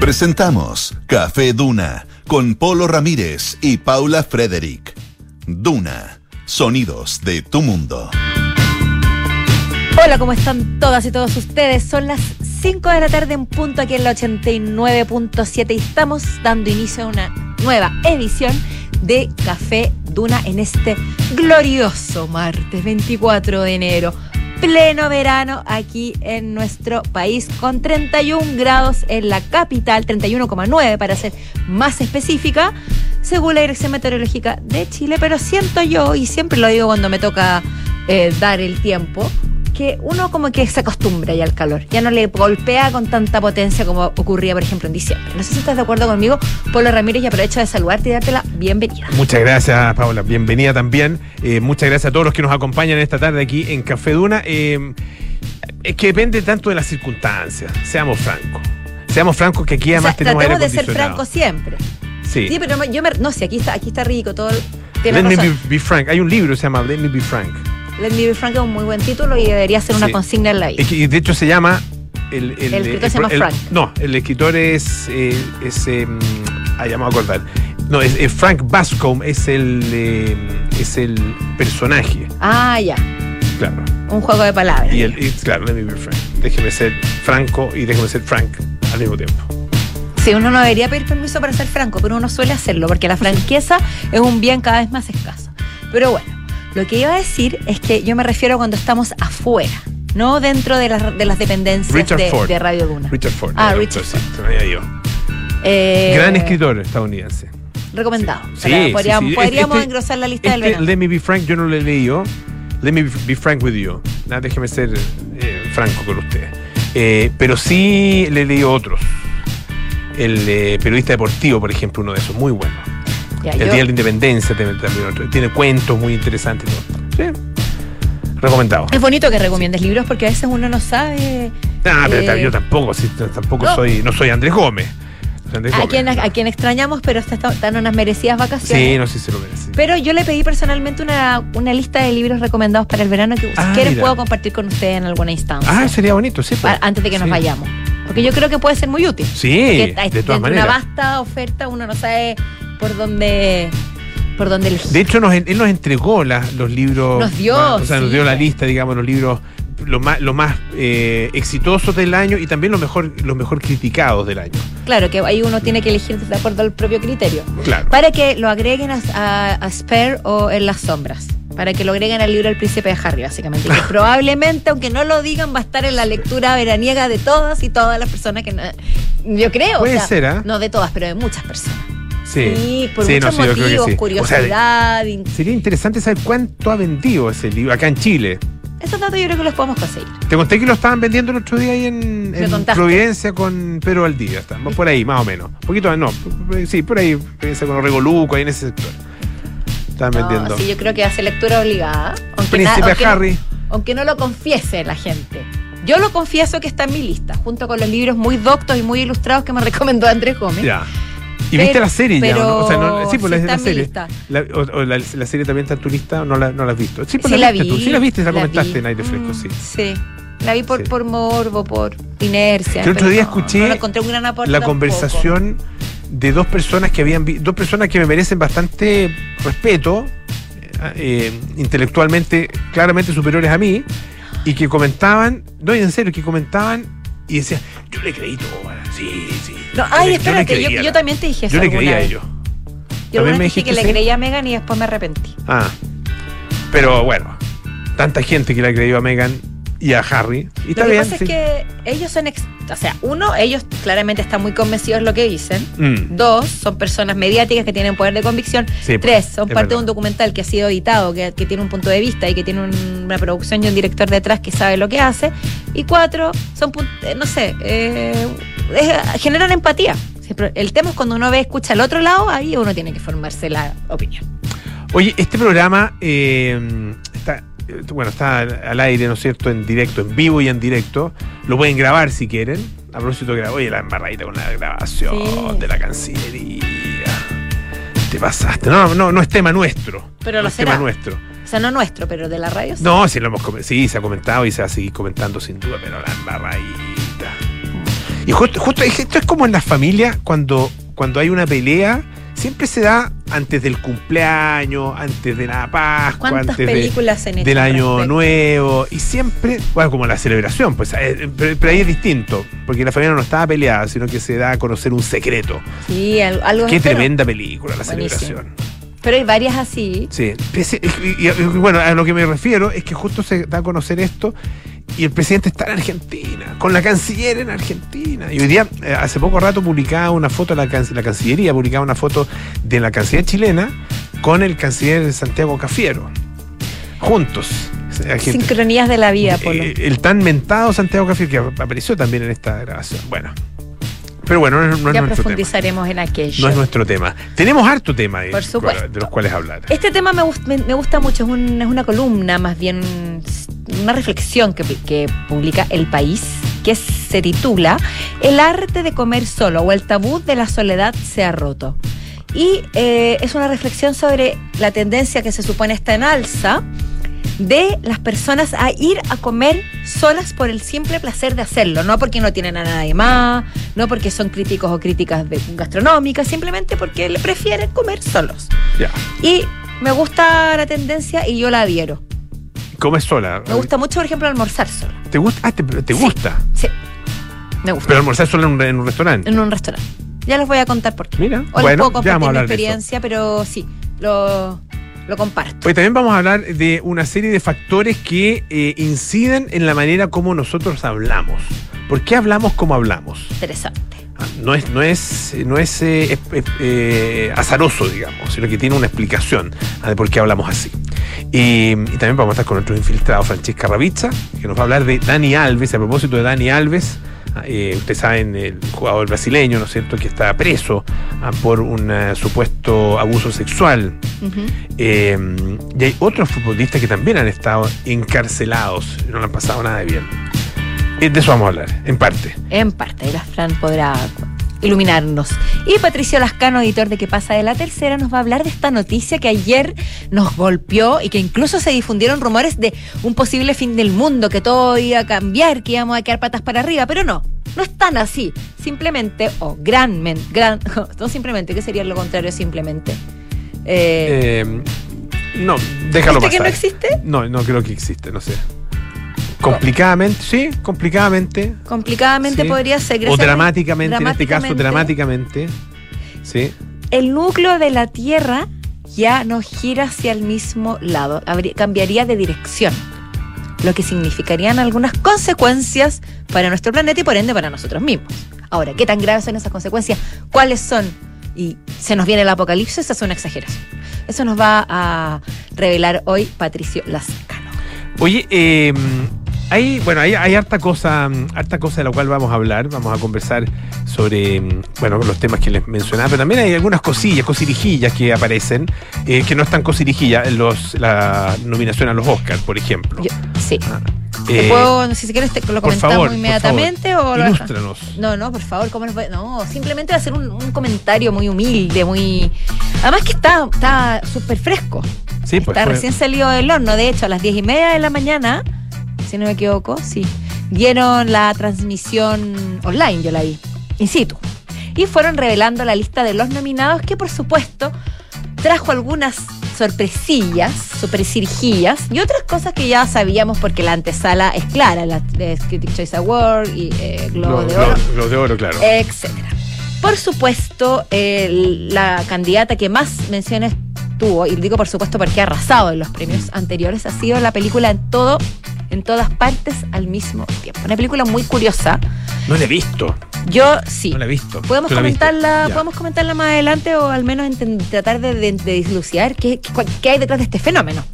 Presentamos Café Duna con Polo Ramírez y Paula Frederick. Duna, sonidos de tu mundo. Hola, ¿cómo están todas y todos ustedes? Son las 5 de la tarde en punto aquí en la 89.7 y estamos dando inicio a una nueva edición de Café Duna en este glorioso martes 24 de enero pleno verano aquí en nuestro país con 31 grados en la capital, 31,9 para ser más específica, según la Dirección Meteorológica de Chile, pero siento yo, y siempre lo digo cuando me toca eh, dar el tiempo, que uno como que se acostumbra ya al calor, ya no le golpea con tanta potencia como ocurría, por ejemplo, en diciembre. No sé si estás de acuerdo conmigo, Polo Ramírez, y aprovecho de saludarte y darte la bienvenida. Muchas gracias, Paula. Bienvenida también. Eh, muchas gracias a todos los que nos acompañan esta tarde aquí en Café Duna. Eh, es que depende tanto de las circunstancias, seamos francos. Seamos francos que aquí además tenemos tratemos de ser francos siempre. Sí. Sí, pero yo me, no sé, aquí está, aquí está rico todo. Let me be frank. Hay un libro que se llama Let me be frank Let Me Be Frank es un muy buen título y debería ser una consigna en la vida. Y de hecho se llama... El, escritor se llama Frank. No, el escritor es... Eh, es eh, ah, ya me a acordar. No, es, Frank Bascom es el, eh, es el personaje. Ah, ya. Claro. Un juego de palabras. Y, el, claro, let me be frank. Déjeme ser franco y déjeme ser frank al mismo tiempo. Sí, uno no debería pedir permiso para ser franco, pero uno suele hacerlo, porque la franqueza es un bien cada vez más escaso. Pero bueno, lo que iba a decir es que yo me refiero cuando estamos afuera. No dentro de, de las dependencias de, Radio Duna. Richard Ford. Ah, Richard Ford. Eh, Gran escritor estadounidense. Recomendado. Sí, podríamos, podríamos este, engrosar la lista del este, verano. Let me be frank, yo no lo he leído. Let me be frank with you. Nada, déjeme ser eh, franco con usted. Eh, pero sí le he leído otros. El periodista deportivo, por ejemplo, uno de esos, muy bueno el Día de la Independencia también, tiene cuentos muy interesantes. Sí. Recomendado. Es bonito que recomiendes libros porque a veces uno no sabe. Ah, pero eh, yo tampoco, tampoco soy, no soy Andrés Gómez. A, quien, a quien extrañamos, pero están unas merecidas vacaciones. Sí, no sé si se lo merece. Pero yo le pedí personalmente una, una lista de libros recomendados para el verano que si ah, quieres puedo compartir con usted en alguna instancia. Ah, sería bonito, sí. Pues. antes de que nos vayamos. Porque yo creo que puede ser muy útil. Sí, de todas maneras. Una vasta oferta, uno no sabe por donde por donde De hecho, él nos entregó los libros. Nos dio. o sea, nos dio la lista, digamos, los libros los más, los más eh, exitosos del año y también los mejor, los mejor criticados del año. Claro, que ahí uno tiene que elegir de acuerdo al propio criterio. Claro. Para que lo agreguen a, a, Spare o En las sombras. Para que lo agreguen al libro El Príncipe de Harry, básicamente. Que probablemente, aunque no lo digan, va a estar en la lectura veraniega de todas y todas las personas que. yo creo. Puede ser, ¿ah? No de todas, pero de muchas personas. Sí, por muchos motivos, curiosidad. sería interesante saber cuánto ha vendido ese libro acá en Chile. Esos datos yo creo que los podemos conseguir. Te conté que lo estaban vendiendo el otro día ahí en, Providencia con Pedro Valdivia. Estamos por ahí, más o menos. Un poquito, no, sí, por ahí, Providencia con Regoluco, ahí en ese sector. Estaban vendiendo. Sí, yo creo que hace lectura obligada. Aunque Príncipe Harry. aunque no lo confiese la gente. Yo lo confieso que está en mi lista, junto con los libros muy doctos y muy ilustrados que me recomendó Andrés Gómez. Ya. ¿Y viste la serie ya? ¿no? O sea, no, sí, pues la, la serie. La, o, la, serie también está en tu lista o no la, no la has visto. Sí, pues sí la, viste vi, tú. Sí la viste, la, comentaste en aire fresco, sí. Sí. La vi por, por morbo, por inercia. El otro día escuché la conversación de dos personas que habían dos personas que me merecen bastante respeto, eh, eh, intelectualmente claramente superiores a mí, y que comentaban, no, en serio, que comentaban y decían, yo le creí todo, sí. No, ay, espérate, yo, yo, también te dije eso. Yo le creía a ellos. Yo me dije que le creía a Megan y después me arrepentí. Ah. Pero bueno, tanta gente que le creído a Megan y a Harry. Y lo que pasa es que ellos son, o sea, uno, ellos claramente están muy convencidos de lo que dicen. Mm. Dos, son personas mediáticas que tienen poder de convicción. Pues, Tres, son parte de un documental que ha sido editado, que, tiene un punto de vista y que tiene una producción y un director detrás que sabe lo que hace. Y cuatro, son, eh, no sé, eh, generan empatía. El tema es cuando uno ve, escucha al otro lado, ahí uno tiene que formarse la opinión. Oye, este programa eh, está bueno, está al aire, ¿no es cierto?, en directo, en vivo y en directo. Lo pueden grabar si quieren. A propósito de grabar, oye, la embarradita con la grabación de la Cancillería. Te pasaste. No, no, no es tema nuestro. Pero no es tema nuestro. O sea, no nuestro, pero de la radio. sí. No, sí, lo hemos sí, se ha comentado y se va a seguir comentando sin duda, pero la embarradita. Y justo, justo esto es como en la familia, cuando, cuando hay una pelea, siempre se da antes del cumpleaños, antes de la Pascua, ¿Cuántas antes películas del año respecto? nuevo y siempre, bueno, como la celebración, pues eh, pero, ahí es distinto, porque la familia no estaba peleada, sino que se da a conocer un secreto. Sí, al- algo Qué tremenda película la Buenísimo. celebración. Pero hay varias así. Sí, y, y- y bueno, a lo que me refiero es que justo se da a conocer esto y el presidente está en Argentina, con la canciller en Argentina. Y hoy día, eh, hace poco rato, publicaba una foto, la, can- la Cancillería publicaba una foto de la canciller chilena con el canciller Santiago Cafiero, juntos. Sincronías de la vida, Polo. Eh, el tan mentado Santiago Cafiero que ap- apareció también en esta grabación. Bueno, pero bueno, no es, no es ya tema. profundizaremos en aquello. No es nuestro tema. Tenemos harto tema de, Por supuesto. de los cuales hablar. Este tema me, gust- me- me gusta mucho, es, un- es una columna, más bien una reflexión que, que publica El País, que se titula El arte de comer solo o el tabú de la soledad se ha roto. Y eh, es una reflexión sobre la tendencia que se supone está en alza de las personas a ir a comer solas por el simple placer de hacerlo, no porque no tienen a nadie más, no porque son críticos o críticas de- gastronómicas, simplemente porque le prefieren comer solos. Ya. Y me gusta la tendencia y yo la adhiero. Comes sola. Me gusta mucho, por ejemplo, almorzar sola. ¿Te gusta? Ah, te, te Sí. gusta. Sí, me gusta. Pero almorzar sola en un, en un restaurante. en un restaurante. Ya les voy a contar por qué. Mira, O les bueno, puedo ya vamos a compartir mi experiencia, pero sí, lo, lo comparto. Hoy también vamos a hablar de una serie de factores que eh, inciden en la manera como nosotros hablamos. ¿Por qué hablamos como hablamos? Interesante. Ah, No es, no es, no es eh, eh, azaroso, digamos, sino que tiene una explicación ah, de por qué hablamos así. Y, y también vamos a estar con nuestro infiltrado, Francesca Ravizza, que nos va a hablar de Dani Alves, a propósito de Dani Alves. Ah, eh, ustedes saben, el jugador brasileño, ¿no es cierto?, que está preso ah, por un eh, supuesto abuso sexual. Eh, y hay otros futbolistas que también han estado encarcelados no le han pasado nada de bien. Eh, De eso vamos a hablar, en parte. En parte, y la Fran podrá iluminarnos. Y Patricio Lascano, editor de ¿Qué pasa de la tercera, nos va a hablar de esta noticia que ayer nos golpeó y que incluso se difundieron rumores de un posible fin del mundo, que todo iba a cambiar, que íbamos a quedar patas para arriba, pero no. No es tan así. Simplemente, o granmente, gran, no simplemente, ¿qué sería lo contrario simplemente? Eh, Eh, no, déjalo ¿Viste que pasar. no existe? No, no creo que existe, no sé. Complicadamente, sí, complicadamente. complicadamente sí. podría ser. O gracias a- dramáticamente, en este caso, dramáticamente. dramáticamente. Sí. el núcleo de la Tierra ya no gira hacia el mismo lado, habría- cambiaría de dirección, lo que significarían algunas consecuencias para nuestro planeta y por ende para nosotros mismos. Ahora, ¿qué tan graves son esas consecuencias? ¿Cuáles son? Y se nos viene el apocalipsis, esa es una exageración. Eso nos va a revelar hoy Patricio Lascano. Oye, eh, hay, bueno, hay, hay harta cosa, mm, harta cosa de la cual vamos a hablar. Vamos a conversar sobre, mm, bueno, los temas que les mencionaba, pero también hay algunas cosillas, cosirijillas que aparecen, eh, que no están cosirijillas en los, la nominación a los Oscars, por ejemplo. Yo- sí. Ah, eh, puedo, si quieres, te lo comentamos favor, inmediatamente o lo. No, no, por favor, ¿cómo nos puede- No, simplemente va a ser un, un comentario muy humilde, muy. Además que está está súper fresco. Sí, pues, está fue- recién salido del horno. De hecho, a las diez y media de la mañana, si no me equivoco, sí, dieron la transmisión online, yo la vi, in situ. Y fueron revelando la lista de los nominados, que por supuesto trajo algunas sorpresillas, sorpresirijillas y otras cosas que ya sabíamos porque la antesala es clara, la de Critic Choice Award y eh, Globo Lo- de Oro Los de oro, claro. etcétera. Por supuesto, la candidata que más menciones tuvo, y digo por supuesto porque ha arrasado en los premios anteriores, ha sido la película en todo, en todas partes al mismo tiempo. Una película muy curiosa. No la he visto. Yo sí. No la he visto. Podemos comentarla, podemos comentarla más adelante o al menos tratar de, de, de dislucidar qué, qué, hay detrás de este fenómeno.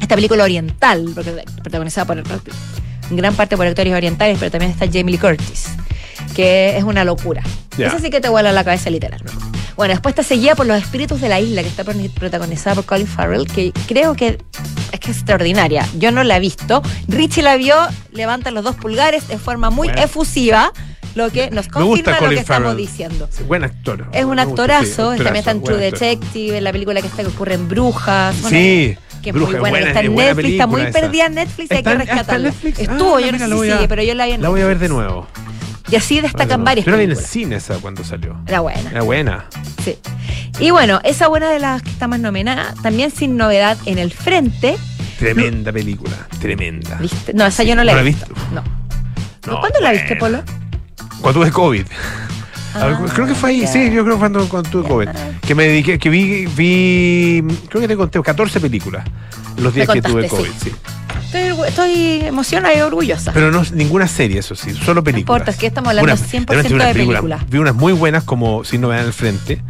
Esta película oriental, porque- protagonizada por en gran parte por actores orientales, pero también está Jamie Lee Curtis, que es una locura. Ya. Esa sí que te vuela la cabeza literal. Bueno, después está seguida por Los Espíritus de la Isla, que está pro- protagonizada por Colin Farrell, que creo que es que es extraordinaria. Yo no la he visto. Richie la vio, levanta los dos pulgares de forma muy Bueno. efusiva, lo que nos confirma lo que estamos Farrell. diciendo. Buen actor. Es un Me gusta, sí, actorazo, también está en True. Detective, en la película que está que ocurre en Brujas. Bueno, Sí, que es Bruja, muy buena, que está en buena, Netflix, buena está muy esa. perdida en Netflix, hay ¿Está que rescatarla. Estuvo, Ah, yo no sé si sigue, pero yo la vi en La voy a ver de nuevo. Y así destacan varias Yo la vi en el películas. cine esa cuando salió. Era buena. Era buena. Sí. Y bueno, esa buena de las que está más nominada, también sin novedad en el frente. Tremenda película. Tremenda. ¿Viste? No, esa yo no la ¿No he la visto. viste? No. No, ¿Cuándo la viste, Polo? Cuando tuve COVID. Ah, creo que fue ahí, sí, yo creo que cuando, cuando tuve. COVID. Que me dediqué, que vi, vi, creo que te conté 14 películas los días que tuve COVID, sí. Estoy, estoy emocionada y orgullosa. Pero no ninguna serie, eso sí, solo películas. importa, es que estamos hablando 100% unas de películas- películas. Vi unas muy buenas como Sin Novedad en el Frente,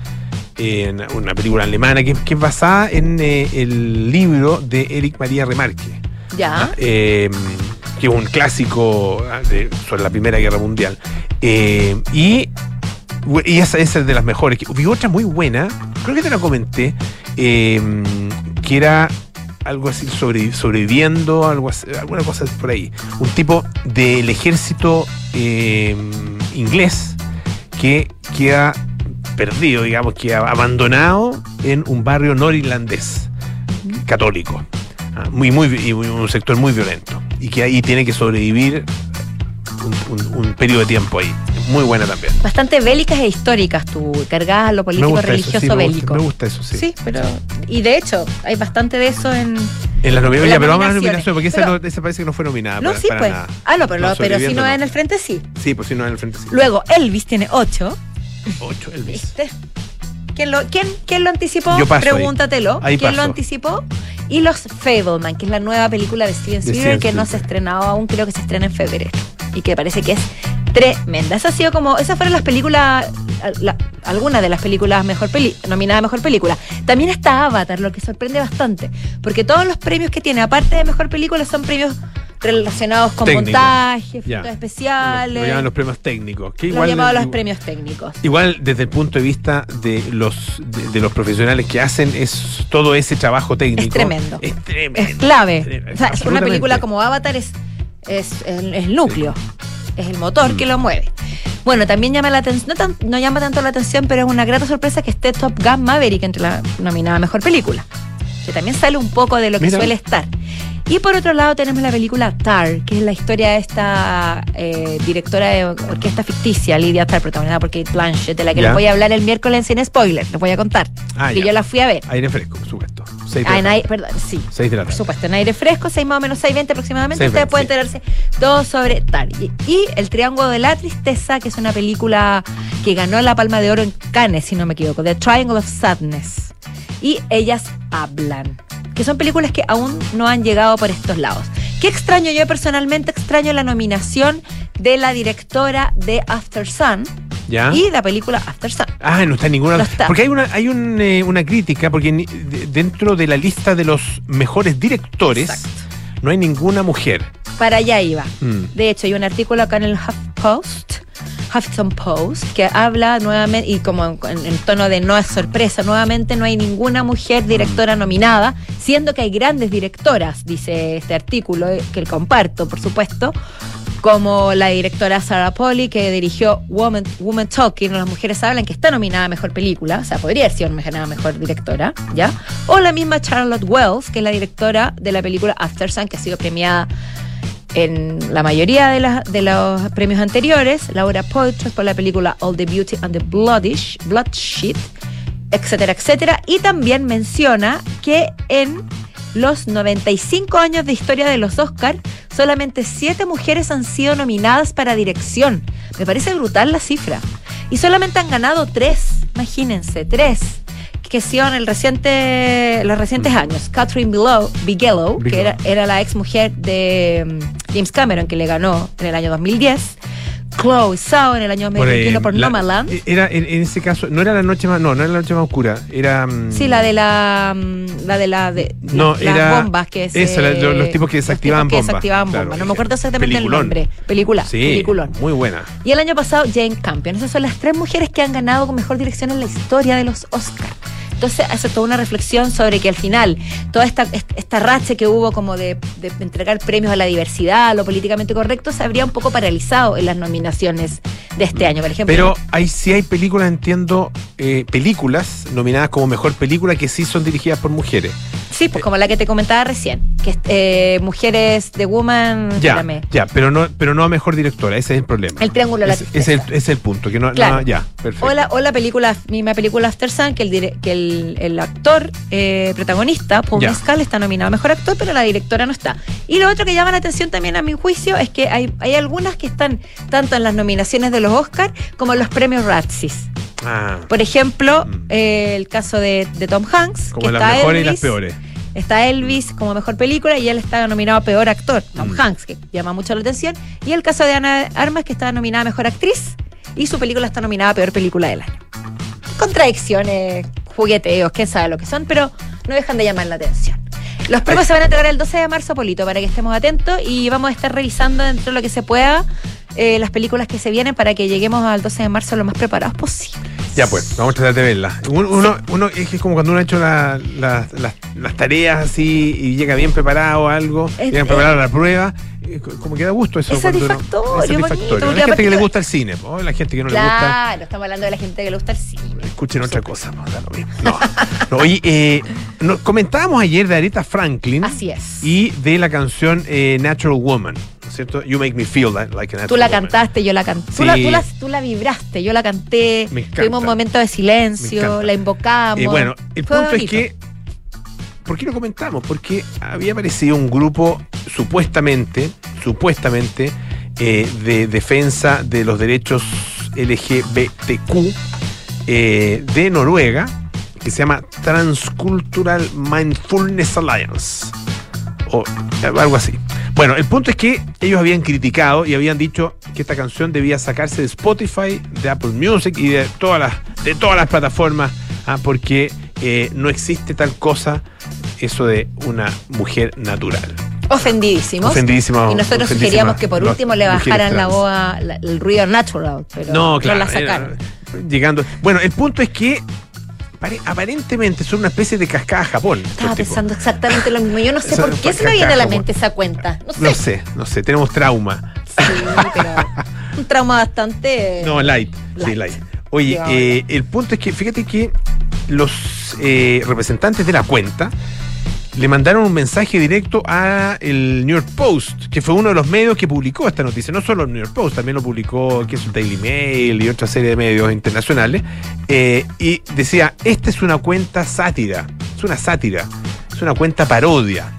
en una película alemana que, que es basada en eh, el libro de Eric María Remarque. ya. eh, que es un clásico ah, de- sobre la Primera Guerra Mundial. Eh, y, y esa, esa es de las mejores. Vi otra muy buena, creo que te la comenté, eh, que era algo así sobre, sobreviviendo, algo así, alguna cosa por ahí. Un tipo del ejército eh, inglés que queda perdido, digamos, queda abandonado en un barrio norirlandés católico. Ah, muy, muy, y un sector muy violento. Y que ahí tiene que sobrevivir un, un- un periodo de tiempo ahí. Muy buena también. Bastante bélicas e históricas, tú, cargadas a lo político religioso sí, me gusta- bélico. me gusta eso, sí. Sí, pero. Y de hecho, hay bastante de eso en. En las nominaciones, las pero vamos a las nominaciones. porque esa, Pero- no- esa parece que no fue nominada. no, para, sí, para pues. nada. Ah, no, pero, No, pero si no no. en el frente, sí. Sí, pues si no en el frente sí. Luego, Elvis tiene ocho. Ocho, Elvis. ¿Viste? ¿Quién lo, quién, quién lo anticipó? Yo paso. Pregúntatelo. Ahí ¿Quién lo anticipó? Y Los Fableman, que es la nueva película de Steven Spielberg que no se ha estrenado aún, creo que se estrena en febrero. Y que parece que es tremenda. Esa ha sido como, esas fueron las películas, la- algunas de las películas mejor peli, nominadas a mejor película. También está Avatar, lo que sorprende bastante, porque todos los premios que tiene, aparte de mejor película, son premios relacionados con Técnico. montaje, Ya. efectos especiales. Lo llaman los premios técnicos. Que igual, los igual- premios técnicos. Igual desde el punto de vista de los de, de los profesionales que hacen es todo ese trabajo técnico. Es tremendo. Es tremendo. Es clave. Tremendo, O sea, una película como Avatar es, es, el, el núcleo, es el motor Mm. que lo mueve. Bueno, también llama la atención, no, tan- no llama tanto la atención, pero es una grata sorpresa que esté Top Gun Maverick entre la nominada mejor película. Que también sale un poco de lo que Mira. suele estar. Y por otro lado tenemos la película Tar, que es la historia de esta eh, directora de orquesta ficticia, Lydia Tar, protagonizada por Kate Blanchett, de la que les voy a hablar el miércoles sin spoiler, les voy a contar. Ah, que yo la fui a ver. Aire fresco, por supuesto. Seis de Ah, la en aire- perdón, sí. Seis de la Por tarde. supuesto, en aire fresco, 6 más o menos 6.20 aproximadamente. 6:20, Ustedes pueden sí. enterarse todo sobre Tar. Y, y El Triángulo de la Tristeza, que es una película que ganó la Palma de Oro en Cannes, si no me equivoco. The Triangle of Sadness. Y Ellas Hablan. Que son películas que aún no han llegado por estos lados. ¿Qué extraño? Yo personalmente extraño la nominación de la directora de After Sun ¿Ya? y la película After Sun. Ah, no está en ninguna. No está. Porque hay una, hay un, eh, una crítica, porque dentro de la lista de los mejores directores Exacto. no hay ninguna mujer. Para allá iba. Mm. De hecho, hay un artículo acá en el HuffPost, Huffington Post, que habla nuevamente, y como en, en tono de no es sorpresa, nuevamente no hay ninguna mujer directora nominada, siendo que hay grandes directoras, dice este artículo, eh, que comparto, por supuesto, como la directora Sarah Polly, que dirigió Woman, Woman Talking, o Las Mujeres Hablan, que está nominada a Mejor Película, o sea, podría haber sido nominada a Mejor Directora, ¿ya? O la misma Charlotte Wells, que es la directora de la película After Sun, que ha sido premiada en la mayoría de, de los premios anteriores, Laura Poitras por la película All the Beauty and the Bloodish, Bloodshed, etcétera, etcétera. Y también menciona que en los 95 años de historia de los Oscars, solamente 7 mujeres han sido nominadas para dirección. Me parece brutal la cifra. Y solamente han ganado 3, imagínense, 3 que hicieron el reciente, los recientes años. Catherine Bigelow, Bigelow, que era la ex mujer de mm, James Cameron, que le ganó en el año 2010. Chloe Zhao en el año 2021 por, eh, la- Nomadland. Era en, en ese caso, no era la noche más, no, no era la noche más oscura, era. mm, Sí, la de la, mm, la de la de No, las era- bombas que se- la- lo- los tipos que desactivaban tipos que bombas, desactivaban claro. bombas. No me acuerdo exactamente Peliculón. el nombre. Película, Sí, peliculón. muy buena. Y el año pasado Jane Campion. Esas son las tres mujeres que han ganado con mejor dirección en la historia de los Oscars. Entonces hace toda una reflexión sobre que al final toda esta, esta racha que hubo como de, de entregar premios a la diversidad, a lo políticamente correcto, se habría un poco paralizado en las nominaciones de este año. Por ejemplo, Pero hay, sí hay películas, entiendo, eh, películas nominadas como mejor película que sí son dirigidas por mujeres. Sí, pues como la que te comentaba recién, que es eh, Mujeres de Woman, Ya, espérame, ya, pero no, pero no a mejor directora, ese es el problema. El Triángulo de la es, el, es el punto, que no, Claro. no- ya, perfecto. O la, o la película, misma película After Sun, que el, que el, el actor eh, protagonista, Paul Ya. Mescal, está nominado a Mejor Actor, pero la directora no está. Y lo otro que llama la atención también a mi juicio es que hay, hay algunas que están tanto en las nominaciones de los Oscars como en los premios Razzies. Ah, Por ejemplo, Mm. eh, el caso de, de Tom Hanks, como que las está mejores y las peores. Está Elvis como mejor película y él está nominado a peor actor, Tom Mm. Hanks, que llama mucho la atención. Y el caso de Ana Armas, que está nominada a mejor actriz y su película está nominada a peor película del año. Contradicciones, jugueteos, quién sabe lo que son, pero no dejan de llamar la atención. Los premios se van a entregar el 12 de marzo, Polito, para que estemos atentos y vamos a estar revisando dentro de lo que se pueda eh, las películas que se vienen para que lleguemos al 12 de marzo lo más preparados posible. Ya pues, vamos a tratar de verla. Uno, uno, uno- es que es como cuando uno ha hecho la- la- las- las tareas así y llega bien preparado a algo, Es- llega preparado a la prueba, como que da gusto eso. Es uno- satisfactorio, es bonito, satisfactorio. porque La gente que le gusta el cine, po, la gente que no le gusta, Claro, estamos hablando de la gente que le gusta el cine. escuchen otra cosa. po, da lo mismo. No, no, oye, eh, no, comentábamos ayer de Aretha Franklin Así es. y de la canción eh, Natural Woman, ¿no cierto? You Make Me Feel Like a Natural Tú la Woman. cantaste, yo la canté. Tú, la, tú, la, tú la vibraste, yo la canté. Tuvimos un momento de silencio, la invocamos. Eh, bueno, el Fue punto bonito. es que. ¿Por qué lo comentamos? Porque había aparecido un grupo supuestamente, supuestamente, eh, de defensa de los derechos LGBTQ eh, de Noruega, que se llama Transcultural Mindfulness Alliance. O algo así. Bueno, el punto es que ellos habían criticado y habían dicho que esta canción debía sacarse de Spotify, de Apple Music y de todas las, de todas las plataformas, ah, porque eh, no existe tal cosa, eso de una mujer natural. Ofendidísimos. Ofendidísimo. Y nosotros ofendidísima sugeríamos que por último le bajaran la trans. voz a- la- el ruido natural, pero No, claro. la sacaron. eh, llegando. Bueno, el punto es que pare- aparentemente son una especie de cascada Japón. Estaba pensando exactamente lo mismo. Yo no sé por qué se me viene a la mente esa cuenta. No sé. No sé, no sé, tenemos trauma. Sí, pero un trauma bastante. No, light. Sí, Light. light. Oye, eh, el punto es que, fíjate que los eh, representantes de la cuenta le mandaron un mensaje directo a el New York Post, que fue uno de los medios que publicó esta noticia. No solo el New York Post, también lo publicó que es el Daily Mail y otra serie de medios internacionales. Eh, y decía, esta es una cuenta sátira, es una sátira, es una cuenta parodia.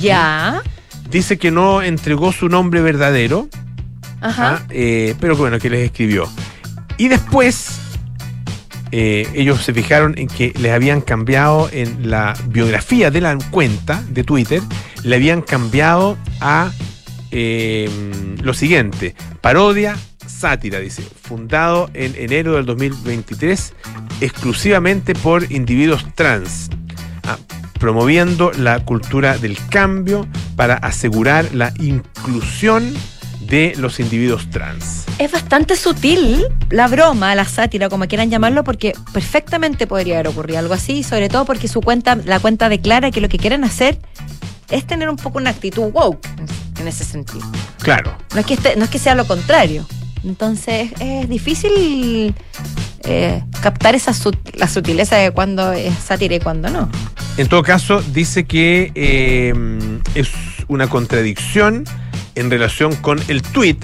Ya. Dice que no entregó su nombre verdadero, Ajá. Ah, eh, pero que bueno, que les escribió. Y después, eh, ellos se fijaron en que les habían cambiado en la biografía de la cuenta de Twitter, le habían cambiado a eh, lo siguiente: parodia, sátira, dice, fundado en enero del 2023, exclusivamente por individuos trans. Ah, promoviendo la cultura del cambio para asegurar la inclusión de los individuos trans. Es bastante sutil la broma, la sátira, como quieran llamarlo, porque perfectamente podría haber ocurrido algo así, sobre todo porque su cuenta, la cuenta declara que lo que quieren hacer es tener un poco una actitud woke en ese sentido. Claro. No es que, este- no es que sea lo contrario. Entonces es difícil eh, captar esa sut- la sutileza de cuando es sátira y cuando no. En todo caso, dice que eh, es una contradicción en relación con el tweet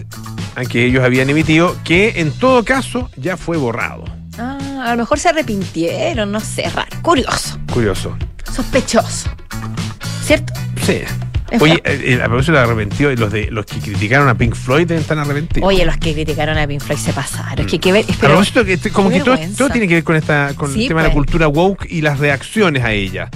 a que ellos habían emitido, que en todo caso ya fue borrado. Ah, a lo mejor se arrepintieron, no sé, raro, curioso, Curioso. sospechoso. ¿Cierto? Sí. Oye, eh, eh, a propósito de arrepentido, los de los que criticaron a Pink Floyd deben estar arrepentidos. Oye, los que criticaron a Pink Floyd se pasaron. Es que hay que a Pero, propósito, este- como que todo, tiene que ver con esta con Sí, el tema de la pues. cultura woke y las reacciones a ella.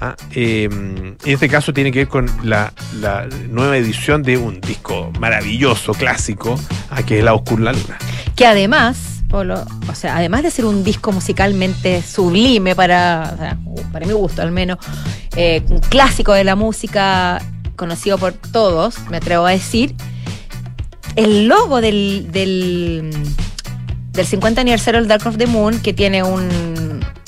Ah, eh, en este caso tiene que ver con la, la nueva edición de un disco maravilloso, clásico, ah, que es La Oscura Luna. que además, Polo, o sea, además de ser un disco musicalmente sublime para, o sea, para mi gusto al menos, eh, un clásico de la música conocido por todos, me atrevo a decir, el logo del, del, del 50 aniversario del Dark of the Moon, que tiene un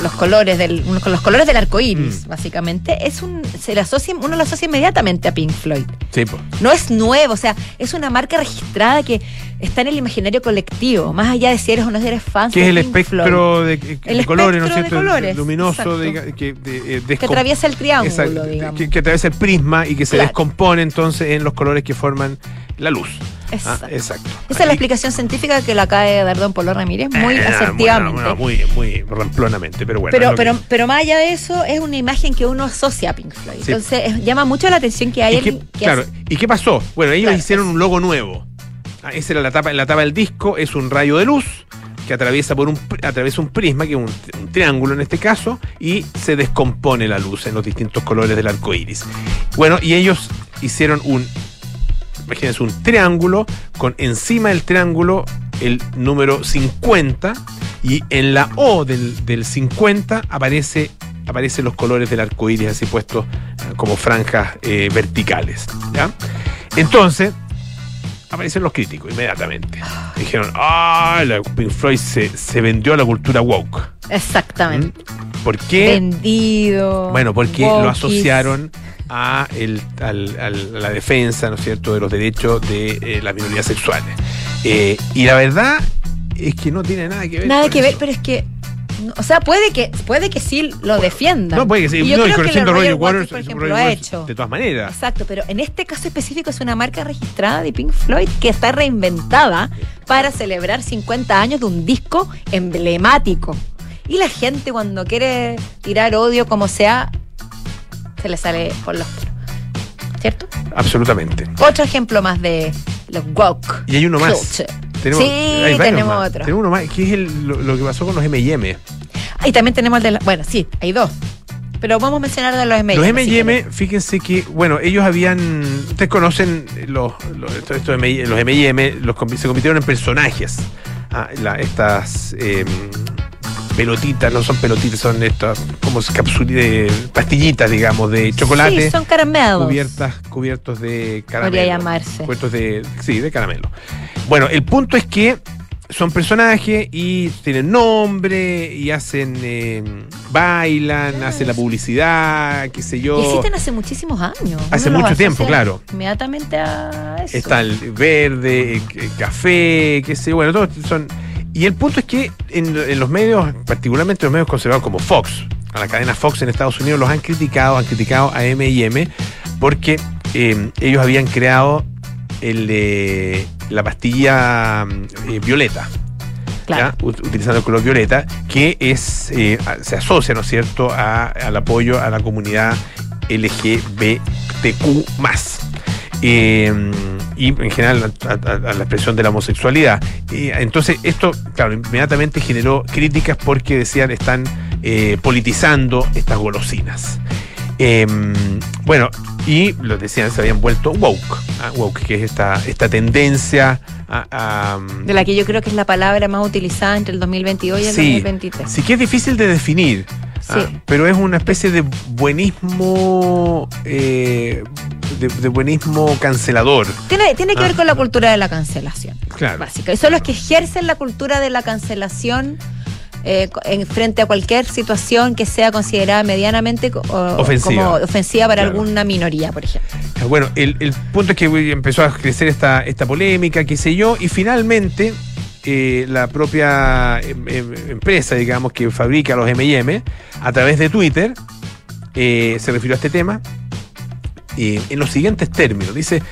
los colores del con los colores del arco iris, Mm. básicamente, es un se le asocia, uno lo asocia inmediatamente a Pink Floyd. Sí, pues. No es nuevo, o sea, es una marca registrada que está en el imaginario colectivo, más allá de si eres o no eres fan. Que es de el Pink espectro de, El de colores, ¿no es de cierto? colores, Luminoso, de- que, de- eh, Floyd, que atraviesa el triángulo, Exacto, digamos. que, que atraviesa el prisma y que se Claro. descompone entonces en los colores que forman la luz. Ah, Exacto. exacto. Esa es la explicación científica que la acaba de dar don Polo Ramírez muy Eh, asertivamente. bueno, bueno, muy, muy ramplonamente, pero bueno. pero, pero, que- pero más allá de eso, es una imagen que uno asocia a Pink Floyd. Sí. Entonces, es- llama mucho la atención que hay ¿Y qué, que claro, hace- ¿y qué pasó? Bueno, ellos Claro, hicieron es- un logo nuevo. Ah, esa era la tapa, la tapa del disco, es un rayo de luz que atraviesa por un atraviesa un prisma, que es un, un triángulo en este caso, y se descompone la luz en los distintos colores del arco iris. Bueno, y ellos hicieron un, imagínense, un triángulo con encima del triángulo el número 50 y en la O del, del 50 aparece aparecen los colores del arco iris así puestos eh, como franjas eh, verticales. ¿ya? Entonces, aparecen los críticos inmediatamente. Dijeron, ah, la Pink Floyd se, se vendió a la cultura woke. Exactamente. ¿Mm? ¿Por qué? Vendido. Bueno, porque lo asociaron a, el- al- al- a la defensa, ¿no es cierto?, de los derechos de eh, las minorías sexuales. Eh, y la verdad es que no tiene nada que ver. Nada con que ver, pero es que. O sea, puede que, puede que sí lo defiendan. No, puede que sí. Y yo No, y creo que la a Roger Roger Waters, por ejemplo, Roger ha hecho. De todas maneras. Exacto, pero en este caso específico es una marca registrada de Pink Floyd que está reinventada para celebrar 50 años de un disco emblemático. Y la gente cuando quiere tirar odio como sea, se le sale por los poros. ¿Cierto? Absolutamente. Otro ejemplo más de los woke. Y hay uno más. culture. Tenemos, sí, hay tenemos más. otro. Tenemos uno más, que es el- lo, lo que pasó con los M&M. Y también tenemos el de la, Bueno, sí, hay dos. Pero vamos a mencionar de los M&M. Los M&M, fíjense que, bueno, ellos habían, ustedes conocen los, los, esto- esto de M&M, los M&M, los se convirtieron en personajes. Ah, la- estas eh, pelotitas, no son pelotitas, son estas como capsuli- de pastillitas, digamos, de chocolate. Sí, son caramelos. cubiertas, cubiertos de caramelo. Podría llamarse. Cubiertos de, sí, de caramelo. Bueno, el punto es que son personajes y tienen nombre y hacen, eh, bailan, Ah, hacen la publicidad, qué sé yo. Existen hace muchísimos años. Hace mucho tiempo, claro. Inmediatamente a eso. Está el verde, el, el café, qué sé yo, bueno, todos son... Y el punto es que en, en los medios, particularmente los medios conservados como Fox, a la cadena Fox en Estados Unidos, los han criticado, han criticado a M&M porque eh, ellos habían creado el, eh, la pastilla eh, violeta. Claro. ¿ya? Ut- utilizando el color violeta, que es eh, se asocia, ¿no es cierto?, a- al apoyo a la comunidad LGBTQ eh, y en general a, a- a la expresión de la homosexualidad. Y, entonces, esto, claro, inmediatamente generó críticas porque decían están eh, politizando estas golosinas. Eh, bueno, y lo decían, se habían vuelto woke, ¿ah? woke, que es esta, esta tendencia a, a- De la que yo creo que es la palabra más utilizada entre el 2022 y el Sí. 2023. Sí que es difícil de definir, ah, Sí. pero es una especie de buenismo, eh, de, de buenismo cancelador. Tiene, tiene que Ah. ver con la cultura de la cancelación. Claro. Básica. Y son los que ejercen la cultura de la cancelación eh, en frente a cualquier situación que sea considerada medianamente o- Ofensiva. como ofensiva para Claro. alguna minoría, por ejemplo. Bueno, el, el punto es que empezó a crecer esta, esta polémica, qué sé yo, y finalmente eh, la propia em, em, empresa, digamos, que fabrica los M&M, a través de Twitter, eh, se refirió a este tema eh, en los siguientes términos. Dice,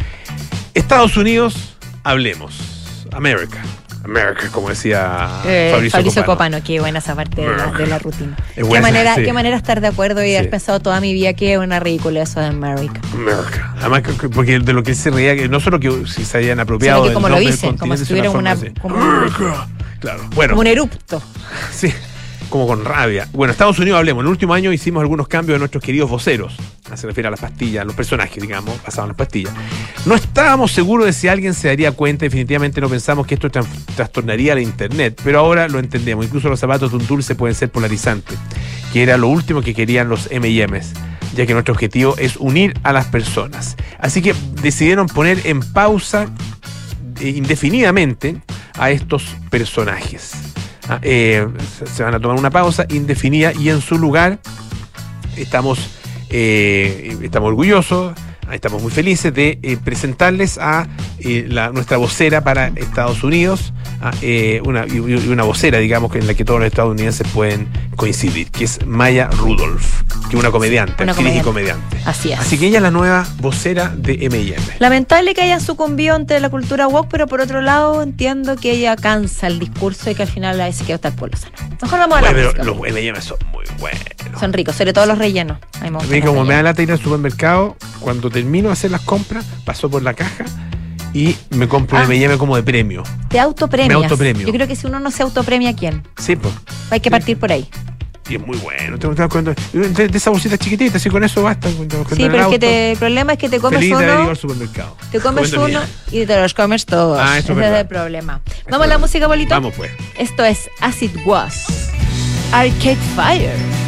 Estados Unidos, hablemos. America. America, como decía Eh, Fabricio, Fabricio Copano. Copano, qué buena esa parte de la, de la rutina. Es Qué buena, manera, sí. qué manera estar de acuerdo y Sí. haber pensado toda mi vida que es una ridícula eso de America. America. Además, que- que- porque de lo que se reía, que no solo que si se hayan apropiado Sino que del como lo dicen, como si es tuviera forma una- así. como- America. Claro. Bueno, Como un erupto. sí, como con rabia. Bueno, Estados Unidos hablemos. En el último año hicimos algunos cambios de nuestros queridos voceros. Se refiere a las pastillas, los personajes, digamos, en las pastillas. No estábamos seguros de si alguien se daría cuenta. Definitivamente no pensamos que esto trastornaría la internet. Pero ahora lo entendemos. Incluso los zapatos de un dulce pueden ser polarizantes. Que era lo último que querían los M&M's ya que nuestro objetivo es unir a las personas. Así que decidieron poner en pausa eh, indefinidamente a estos personajes. Eh, se- van a tomar una pausa indefinida y en su lugar estamos, eh, estamos orgullosos estamos muy felices de eh, presentarles a la, nuestra vocera para Estados Unidos, una, y, una vocera, digamos, en la que todos los estadounidenses pueden coincidir, que es Maya Rudolph, que una comediante, Una actriz y comediante. Así es. Así que ella es la nueva vocera de M&M. Lamentable que hayan sucumbido ante la cultura woke, pero por otro lado entiendo que ella cansa el discurso y que al final ahí se quedó hasta el pueblo sano. Mejor vamos a la Bueno, pero los M&M son muy buenos. Son ricos, sobre todo los rellenos. A mí me como me da lata ir al supermercado, cuando termino de hacer las compras, paso por la caja y me compro Ah. un M&M como de premio. Te autopremias. Me autopremio. Yo creo que si uno no se autopremia, ¿quién? Sí, pues. Hay que partir por ahí. Y es muy bueno. Tengo cuando- de, de esa bolsita chiquitita, así con eso basta. cuando- cuando Sí, pero es que te- el problema es que te comes feliz de uno, al supermercado. te comes Comiendo uno mía. y te los comes todos. Ah, eso es Ese es el problema. es Vamos a la música, bolito. Vamos pues. Esto es Acid Was. Arcade Fire.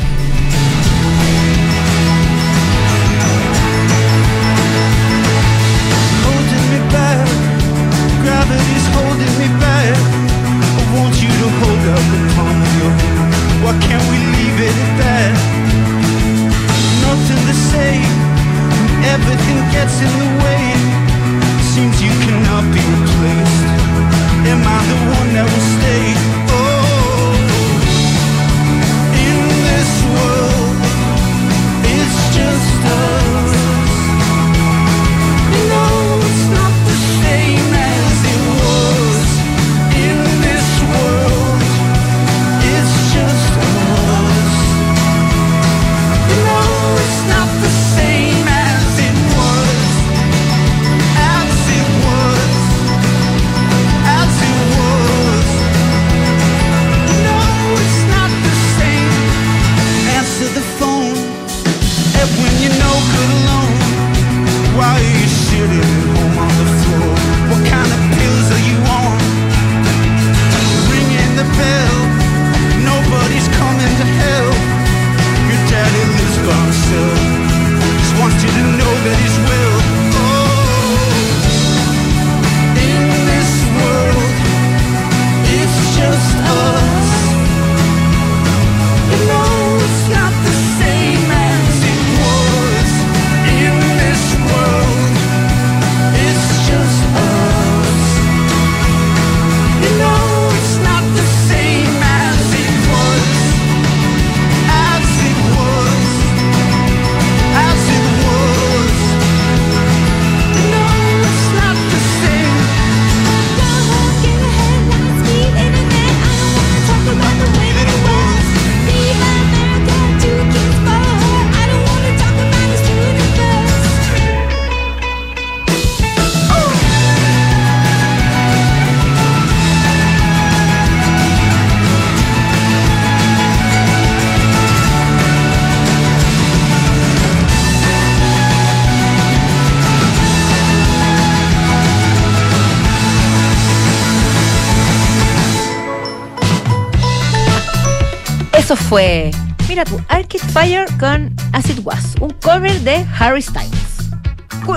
Eso fue, mira tú, Arcade Fire con Acid Was, un cover de Harry Styles.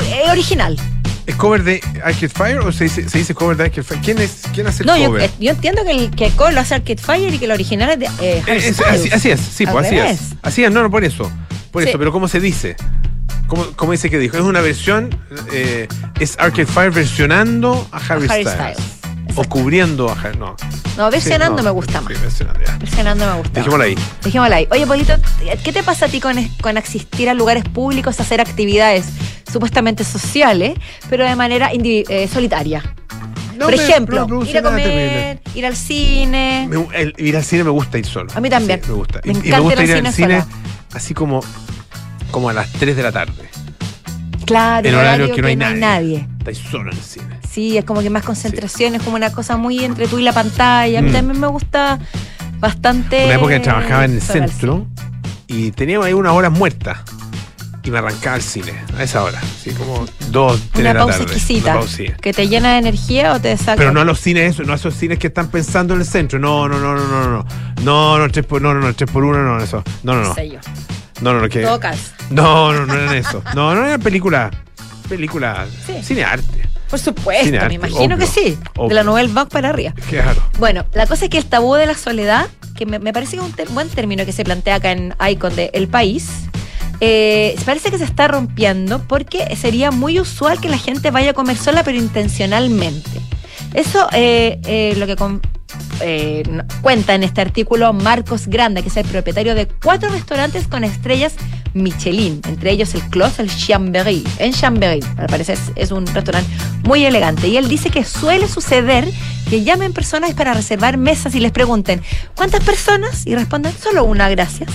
Eh, original. ¿Es cover de Arcade Fire o se dice, se dice cover de Arcade Fire? ¿Quién, es, quién hace el No, cover? eh, yo entiendo que el, que el cover lo hace Arcade Fire y que el original es de eh, Harry es- Styles. así, así es, sí, pues así es. Así es, no, no, por eso. Por Sí. eso, pero ¿cómo se dice? ¿Cómo, cómo dice que dijo? Es una versión, eh, es Arcade Fire versionando a Harry, Harry Styles. Styles. O cubriendo a Harry. No. No, versionando Sí, no, me gusta sí, más. versionando, ya. Versionando me gusta. Dejémoslo ahí. Dejémosla ahí. Oye, Polito, ¿qué te pasa a ti con, con asistir a lugares públicos, hacer actividades supuestamente sociales, pero de manera eh, solitaria? No Por me- ejemplo, no ir a comer, ir al cine. Me- el- ir al cine me gusta ir solo. A mí también. Sí, me gusta. Me y, y me gusta ir ir al cine así como, como a las 3 de la tarde. Claro, En horario que no hay nadie. nadie. Estáis solo en el cine. Sí, es como que más concentración, es como una cosa muy entre tú y la pantalla. A mí Mm. también me gusta bastante. Una época que trabajaba en el centro y teníamos ahí unas horas muertas. Y me arrancaba al cine a esa hora. Así como dos, tres Una de la pausa tarde. exquisita. Una pausa, sí. Que te llena de energía o te saca. Pero no a los cines no a esos cines que están pensando en el centro. No, no, no, no, no, no. No, no, tres por, no, no, no, tres por uno, no, eso. No, no, no. No, no, no, que. No, no, no eran eso. No, no eran películas. Películas. Sí. Cine arte. Por supuesto, Cine me arte, imagino obvio, que sí. obvio. De la Nouvelle Vague para arriba. Claro. Bueno, la cosa es que el tabú de la soledad, que me, me parece que es un buen término que se plantea acá en Icon de El País, eh, parece que se está rompiendo porque sería muy usual que la gente vaya a comer sola, pero intencionalmente. Eso eh, eh, lo que con- eh, cuenta en este artículo Marcos Granda, que es el propietario de cuatro restaurantes con estrellas Michelin, entre ellos el Clos, el Chambéry, en Chambéry, al parecer es, es un restaurante muy elegante. Y él dice que suele suceder que llamen personas para reservar mesas y les pregunten, ¿cuántas personas? Y responden, solo una, gracias.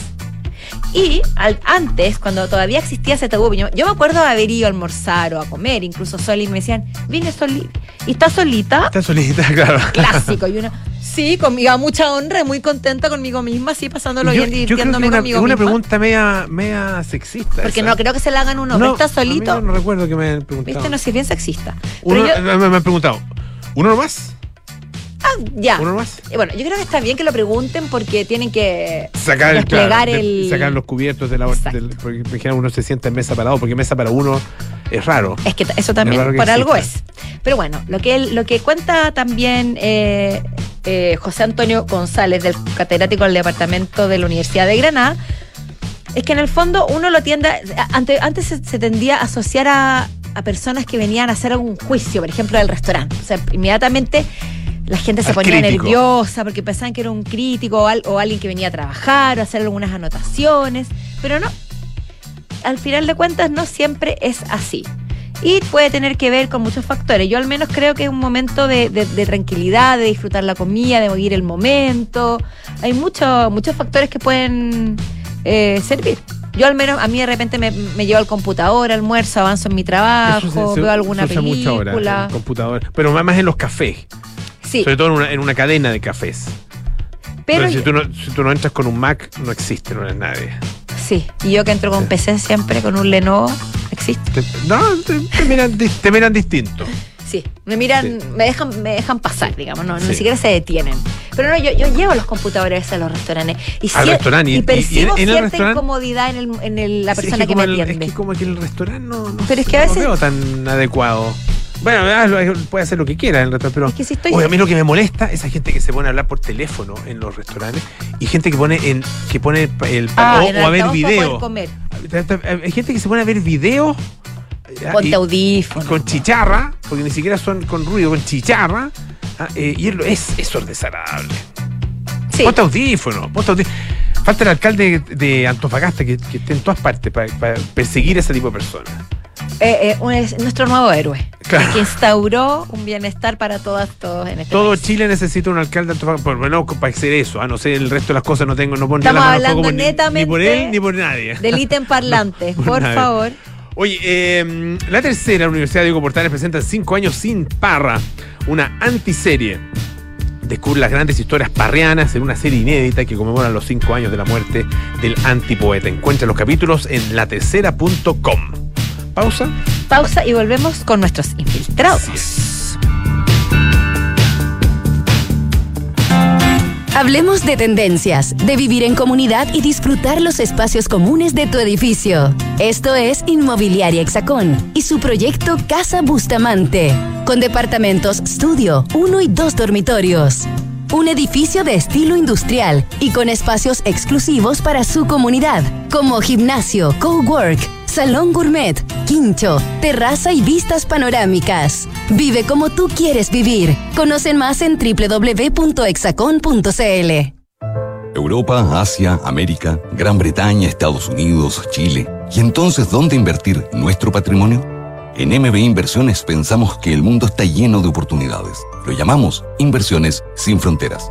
Y al- antes, cuando todavía existía ese tabú, yo, yo me acuerdo de haber ido a almorzar o a comer, incluso sola, y me decían, vine solita. ¿Y estás solita? Está solita, claro. Clásico. Y uno, sí, conmigo, a mucha honra, muy contenta conmigo misma, sí, pasándolo Yo- bien, yo creo que divirtiéndome una, conmigo es una misma. pregunta media, media sexista. Porque esa. no creo que se la hagan un hombre. ¿Estás a mí solito? No, no recuerdo que me hayan preguntado. Viste, no sé, bien sexista. Uno, Pero yo- me, me han preguntado. ¿Uno nomás? Ah, ya. ¿Uno más? Y Bueno, yo creo que está bien que lo pregunten porque tienen que Sacar, el, claro, de- el. sacar los cubiertos de la del- porque dijeron uno se sienta en mesa para dos, porque mesa para uno es raro. Es que eso Es también que por algo es. Pero bueno, lo que él- lo que cuenta también eh, eh, José Antonio González, del catedrático del departamento de la Universidad de Granada, es que en el fondo uno lo tiende, a- ante- antes se, se tendía a asociar a, a personas que venían a hacer algún juicio, por ejemplo, del restaurante. O sea, inmediatamente la gente se Al ponía crítico. nerviosa porque pensaban que era un crítico o, al- o alguien que venía a trabajar o hacer algunas anotaciones, pero no. Al final de cuentas no siempre es así. Y puede tener que ver con muchos factores. Yo al menos creo que es un momento de, de- de tranquilidad, de disfrutar la comida, de vivir el momento. Hay muchos muchos factores que pueden eh, servir. Yo al menos, a mí de repente me, me llevo al computador, almuerzo, avanzo en mi trabajo, se- veo alguna se usa mucho ahora, película. el computador. Pero más en los cafés. Sí, Sobre todo en una, en una cadena de cafés. pero, Pero, si, tú no, si tú no entras con un Mac, no existe, no eres nadie. sí, y yo que entro con PC siempre, con un Lenovo, existe. Te- no, te, te miran, te miran distinto. Sí, me miran, Sí. me dejan, me dejan pasar, digamos, no, Sí. ni siquiera se detienen. Pero no, yo, yo llevo los computadores a los restaurantes y, Al sie- restaurante, y- percibo y en el cierta incomodidad en, el, en el- la persona es que, me el- atiende. Es que como que el restaurante no, no Pero es que a veces- lo veo tan adecuado. Bueno, hazlo, puede hacer lo que quiera en el restaurante, pero Es que si estoy- Oye, a mí lo que me molesta es esa gente que se pone a hablar por teléfono en los restaurantes y gente que pone en que pone el Ah, o, en el o a ver para video. comer. Hay gente que se pone a ver video ah, Ponte y- audífonos. con chicharra, porque ni siquiera son con ruido, con chicharra. ah, eh, y es, eso es desagradable. Sí. Ponte audífono, ponte audífono. Falta el alcalde de Antofagasta que, que esté en todas partes para perseguir a ese tipo de personas. Eh, eh, es nuestro nuevo héroe. Claro. Que instauró un bienestar para todas, todos en este Todo país. Chile necesita un alcalde por menos para hacer eso. A no sé, el resto de las cosas no tengo, no pongo Estamos fuego hablando por ni- ni, netamente por él ni por nadie. Del ítem parlante, por favor. Oye, eh, la tercera Universidad Diego Portales presenta Cinco años sin parra, una antiserie. Descubre las grandes historias parrianas en una serie inédita que conmemora los cinco años de la muerte del antipoeta. Encuentra los capítulos en latercera.com. Pausa. Pausa y volvemos con nuestros infiltrados. Hablemos de tendencias, de vivir en comunidad y disfrutar los espacios comunes de tu edificio. Esto es Inmobiliaria Hexacón y su proyecto Casa Bustamante, con departamentos estudio, uno y dos dormitorios. Un edificio de estilo industrial y con espacios exclusivos para su comunidad, como gimnasio, cowork, salón gourmet, quincho, terraza y vistas panorámicas. Vive como tú quieres vivir. Conocen más en www.exacon.cl. Europa, Asia, América, Gran Bretaña, Estados Unidos, Chile. ¿Y entonces dónde invertir nuestro patrimonio? En MB Inversiones pensamos que el mundo está lleno de oportunidades. Lo llamamos Inversiones sin Fronteras.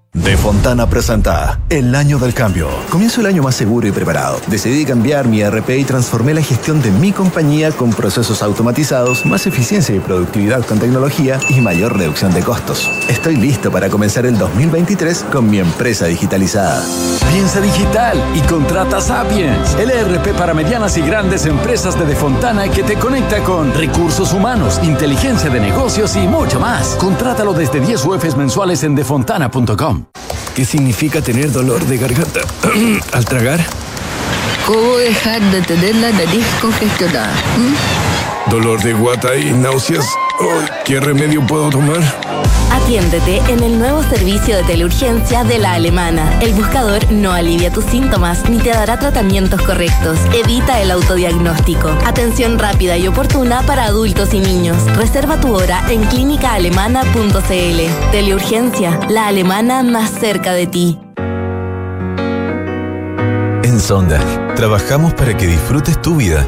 De Fontana presenta El Año del Cambio. Comienzo el año más seguro y preparado. Decidí cambiar mi RP y transformé la gestión de mi compañía con procesos automatizados, más eficiencia y productividad con tecnología y mayor reducción de costos. Estoy listo para comenzar el 2023 con mi empresa digitalizada. Piensa digital y contrata Sapiens, el ERP para medianas y grandes empresas de Defontana que te conecta con recursos humanos, inteligencia de negocios y mucho más. Contrátalo desde 10 UFs mensuales en defontana.com. ¿Qué significa tener dolor de garganta al tragar? ¿Cómo dejar de tener la nariz congestionada? ¿Mm? ¿Dolor de guata y náuseas? ¿Qué remedio puedo tomar? Atiéndete en el nuevo servicio de teleurgencia de la alemana. El buscador no alivia tus síntomas ni te dará tratamientos correctos. Evita el autodiagnóstico. Atención rápida y oportuna para adultos y niños. Reserva tu hora en clínicaalemana.cl. Teleurgencia, la alemana más cerca de ti. En Sonda, trabajamos para que disfrutes tu vida,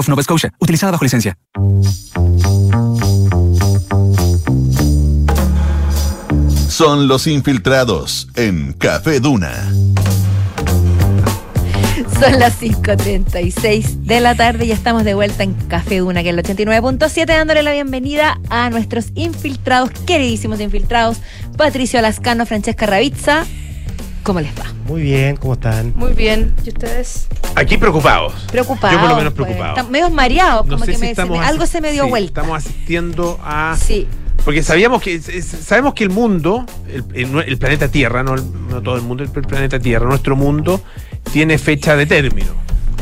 of Nova Scotia, utilizada bajo licencia. Son los infiltrados en Café Duna. Son las 5.36 de la tarde y estamos de vuelta en Café Duna, que es el 89.7, dándole la bienvenida a nuestros infiltrados, queridísimos infiltrados, Patricio Lascano, Francesca Ravizza. ¿Cómo les va? Muy bien, ¿cómo están? Muy bien. ¿Y ustedes? Aquí preocupados. Preocupados. Yo por lo menos pues. preocupado. Están medio mareados, No como sé que si me- estamos se me- algo se me dio sí, vuelta. Estamos asistiendo a. Sí. Porque sabíamos que sabemos que el mundo, el, el- el planeta Tierra, no, el- no todo el mundo, el planeta Tierra, nuestro mundo, tiene fecha de término.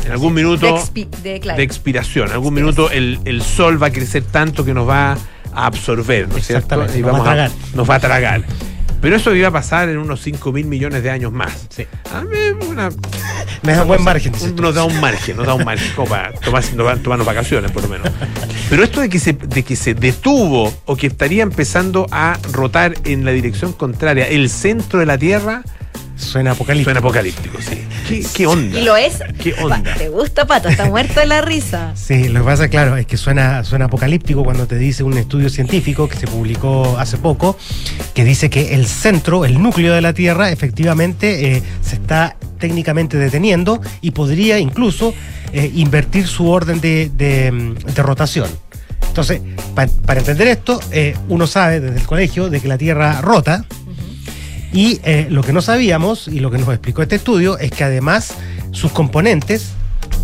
En algún minuto De expi- de- claro. de expiración. En algún minuto el, el sol va a crecer tanto que nos va a absorber, ¿no es cierto? Exactamente, Y nos va vamos a tragar. nos va a tragar. Pero eso iba a pasar en unos 5 mil millones de años más. Sí. A mí una- Me da buen margen. nos da un margen, nos da un margen como para tomar, tomar- tomarnos vacaciones, por lo menos. Pero esto de que, se, de que se detuvo o que estaría empezando a rotar en la dirección contraria, el centro de la Tierra, Suena apocalíptico. suena apocalíptico, sí. ¿Qué, qué onda? Y lo es. ¿Qué onda? ¿Te gusta, Pato? Está muerto de la risa. Sí, lo que pasa, claro, es que suena, suena apocalíptico cuando te dice un estudio científico que se publicó hace poco, que dice que el centro, el núcleo de la Tierra, efectivamente eh, se está técnicamente deteniendo y podría incluso eh, invertir su orden de, de, de rotación. Entonces, pa- para entender esto, eh, uno sabe desde el colegio de que la Tierra rota, y eh, lo que no sabíamos, y lo que nos explicó este estudio, es que además sus componentes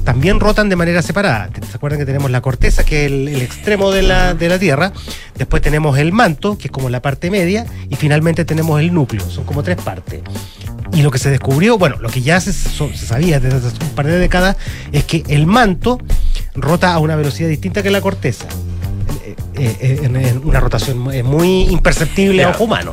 también rotan de manera separada. ¿Se acuerdan que tenemos la corteza, que es el, el extremo de la, de la Tierra? Después tenemos el manto, que es como la parte media, y finalmente tenemos el núcleo, son como tres partes. Y lo que se descubrió, bueno, lo que ya se, sabía desde hace un par de décadas, es que el manto rota a una velocidad distinta que la corteza. Eh, eh, en, en una rotación muy- imperceptible a ojo humano.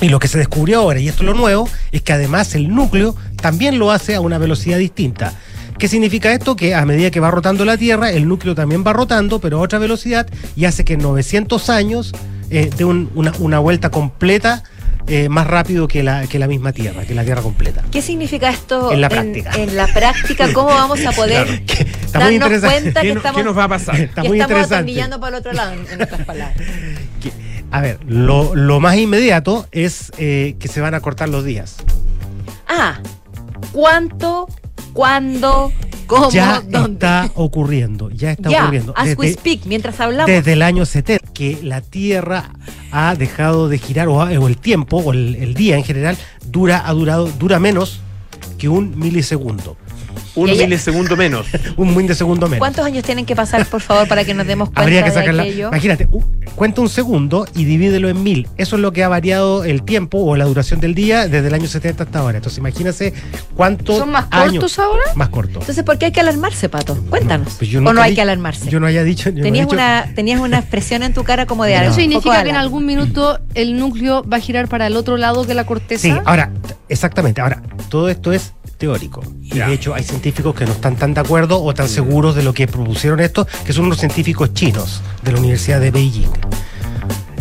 Y lo que se descubrió ahora, y esto es lo nuevo, es que además el núcleo también lo hace a una velocidad distinta. ¿Qué significa esto? Que a medida que va rotando la Tierra, el núcleo también va rotando, pero a otra velocidad, y hace que en 900 años eh, dé un- una, una vuelta completa eh, más rápido que la, que la misma Tierra, que la Tierra completa. ¿Qué significa esto En la práctica. En, la práctica, ¿cómo vamos a poder Está muy darnos interesante. cuenta que ¿Qué, estamos, qué nos va a pasar? Está que muy estamos interesante. atornillando para el otro lado, en, en otras palabras? A ver, lo, lo más inmediato es eh, que se van a cortar los días. Ah, ¿cuánto, cuándo, cómo, ya dónde? está ocurriendo, ya está ya, ocurriendo. as we Desde- speak, mientras hablamos. desde el año 70, que la Tierra ha dejado de girar, o, o el tiempo, o el, el día en general, dura, ha durado, dura menos que un milisegundo. Un milisegundo menos. Un milisegundo menos. ¿Cuántos años tienen que pasar, por favor, para que nos demos cuenta Habría que de sacarla. aquello? Imagínate, u- cuenta un segundo y divídelo en mil. Eso es lo que ha variado el tiempo o la duración del día desde el año 70 hasta ahora. Entonces, imagínese cuántos ¿Son más años- cortos ahora? Más cortos. Entonces, ¿por qué hay que alarmarse, Pato? Cuéntanos. Pues yo ¿O no hay que alarmarse? Yo no haya dicho. no Tenías dicho- una, tenías una expresión en tu cara como de algo. Eso significa que en algún minuto el núcleo va a girar para el otro lado que la corteza. Sí, ahora, exactamente. Ahora, todo esto es teórico. Y de hecho hay científicos que no están tan de acuerdo o tan seguros de lo que propusieron esto, que son unos científicos chinos de la Universidad de Beijing.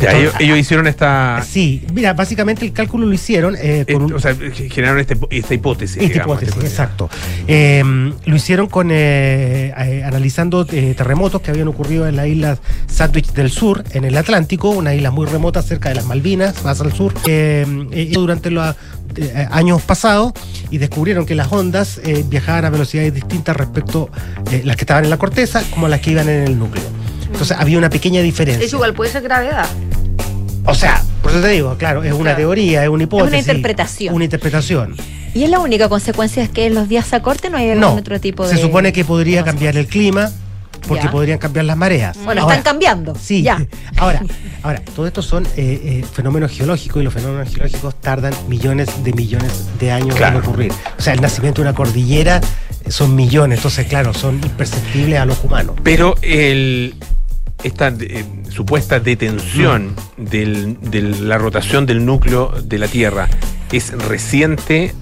Ya, ellos, ellos hicieron esta. Sí, mira, básicamente el cálculo lo hicieron eh, con un- O sea, generaron este- esta hipótesis. Esta digamos, hipótesis, este- exacto. Eh, lo hicieron con eh, eh, analizando eh, terremotos que habían ocurrido en la isla Sandwich del Sur, en el Atlántico, una isla muy remota cerca de las Malvinas, más al sur, eh, eh, durante los eh, años pasados y descubrieron que las ondas eh, viajaban a velocidades distintas respecto eh, las que estaban en la corteza como las que iban en el núcleo. Entonces había una pequeña diferencia. Eso igual puede ser gravedad. O sea, por eso te digo, claro, es una Claro. teoría, es una hipótesis. interpretación. Una interpretación. ¿Y es la única consecuencia es que los días se acorten o hay algún No, otro tipo de...? se supone que podría cambiar el clima porque Ya. podrían cambiar las mareas. Bueno, Ahora, están cambiando. Sí, Ya. ahora, ahora, todo esto son eh, eh, fenómenos geológicos y los fenómenos geológicos tardan millones de millones de años Claro. en ocurrir. O sea, el nacimiento de una cordillera eh, son millones, entonces, claro, son imperceptibles a los humanos. Pero el, esta eh, supuesta detención Mm. del- de la rotación del núcleo de la Tierra es reciente.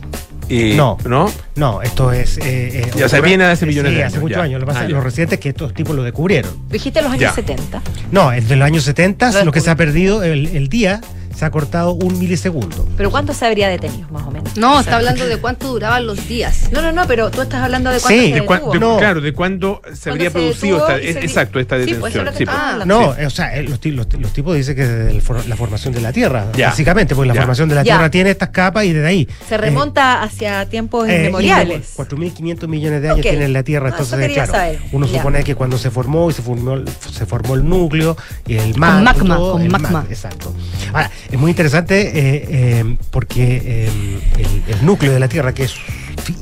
No. ¿No? No, esto es. eh, eh, Ya, o sea, viene de hace millones sí, de hace años, muchos ya. años. Lo, que pasa Ah, es que ya. lo reciente es que estos tipos lo descubrieron. Dijiste los años Ya. 70. No, desde los años 70 Lo lo que se ha perdido, el, el día se ha cortado un milisegundo. ¿Pero cuánto se habría detenido, más o menos? No, O está hablando de cuánto duraban los días. No, no, no, pero tú estás hablando de cuánto Sí, se De de- No. Claro, de cuándo se habría producido esta, se exacto, esta Sí, pues, eso detención. es lo que Sí, estamos hablando. No, eh, o sea, eh, los, los, los tipos dicen que desde el for- la formación de la Tierra, Ya. básicamente, porque la Ya. formación de la Ya. Tierra tiene estas capas y desde ahí. Se remonta hacia tiempos Eh, inmemoriales. 4.500 millones de años Ok. tiene la Tierra, Ah, eso entonces, claro, saber. uno Ya. supone que cuando se formó y se formó, el- se formó el núcleo y el magma. magma, todo, con el magma. exacto. Ahora, es muy interesante eh, eh, porque eh, el, el núcleo de la Tierra, que es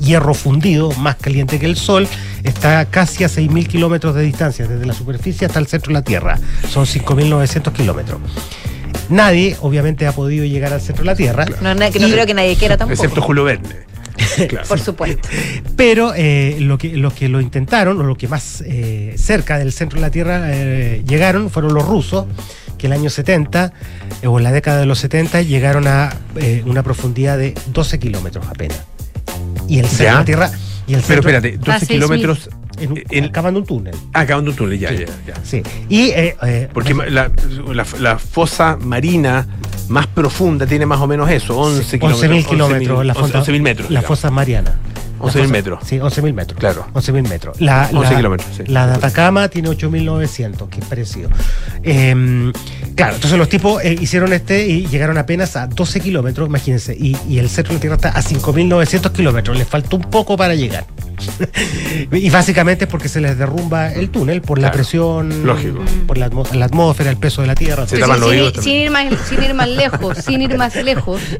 hierro fundido, más caliente que el Sol, está casi a 6.000 kilómetros de distancia, desde la superficie hasta el centro de la Tierra. Son 5.900 kilómetros. Nadie, obviamente, ha podido llegar al centro de la Tierra. No, que no Y- creo que nadie quiera tampoco. Excepto Julio Verne. Claro. Por supuesto. Pero eh, lo que, los que lo intentaron, o lo que más eh, cerca del centro de la Tierra eh, llegaron, fueron los rusos, que el año 70, eh, o en la década de los 70, llegaron a eh, una profundidad de 12 kilómetros apenas. Y el centro Ya. de la Tierra. Y el Pero centro- espérate, 12 seis kilómetros. en un- en- acabando un túnel. ah, acabando un túnel, ya, ya, ya. Sí. Y. eh, eh, Porque la, la, la fosa marina más profunda tiene más o menos eso, 11 kilómetros. 11.000 kilómetros. la fosa- 11.000 metros. La digamos. fosa mariana. La 11.000 fosa- metros. Sí, 11.000 metros. Claro. 11.000 metros. La, 11 la- kilómetros, sí. La de Atacama tiene 8.900, que es parecido. Eh, claro, entonces los tipos eh, hicieron este y llegaron apenas a 12 kilómetros, imagínense. Y, y el centro de la Tierra está a 5.900 kilómetros. Les faltó un poco para llegar. y básicamente es porque se les derrumba el túnel por la presión. Lógico. Por la, la atmósfera, el peso de la Tierra. Se sin, sin ir más, sin ir más lejos, sin ir más lejos.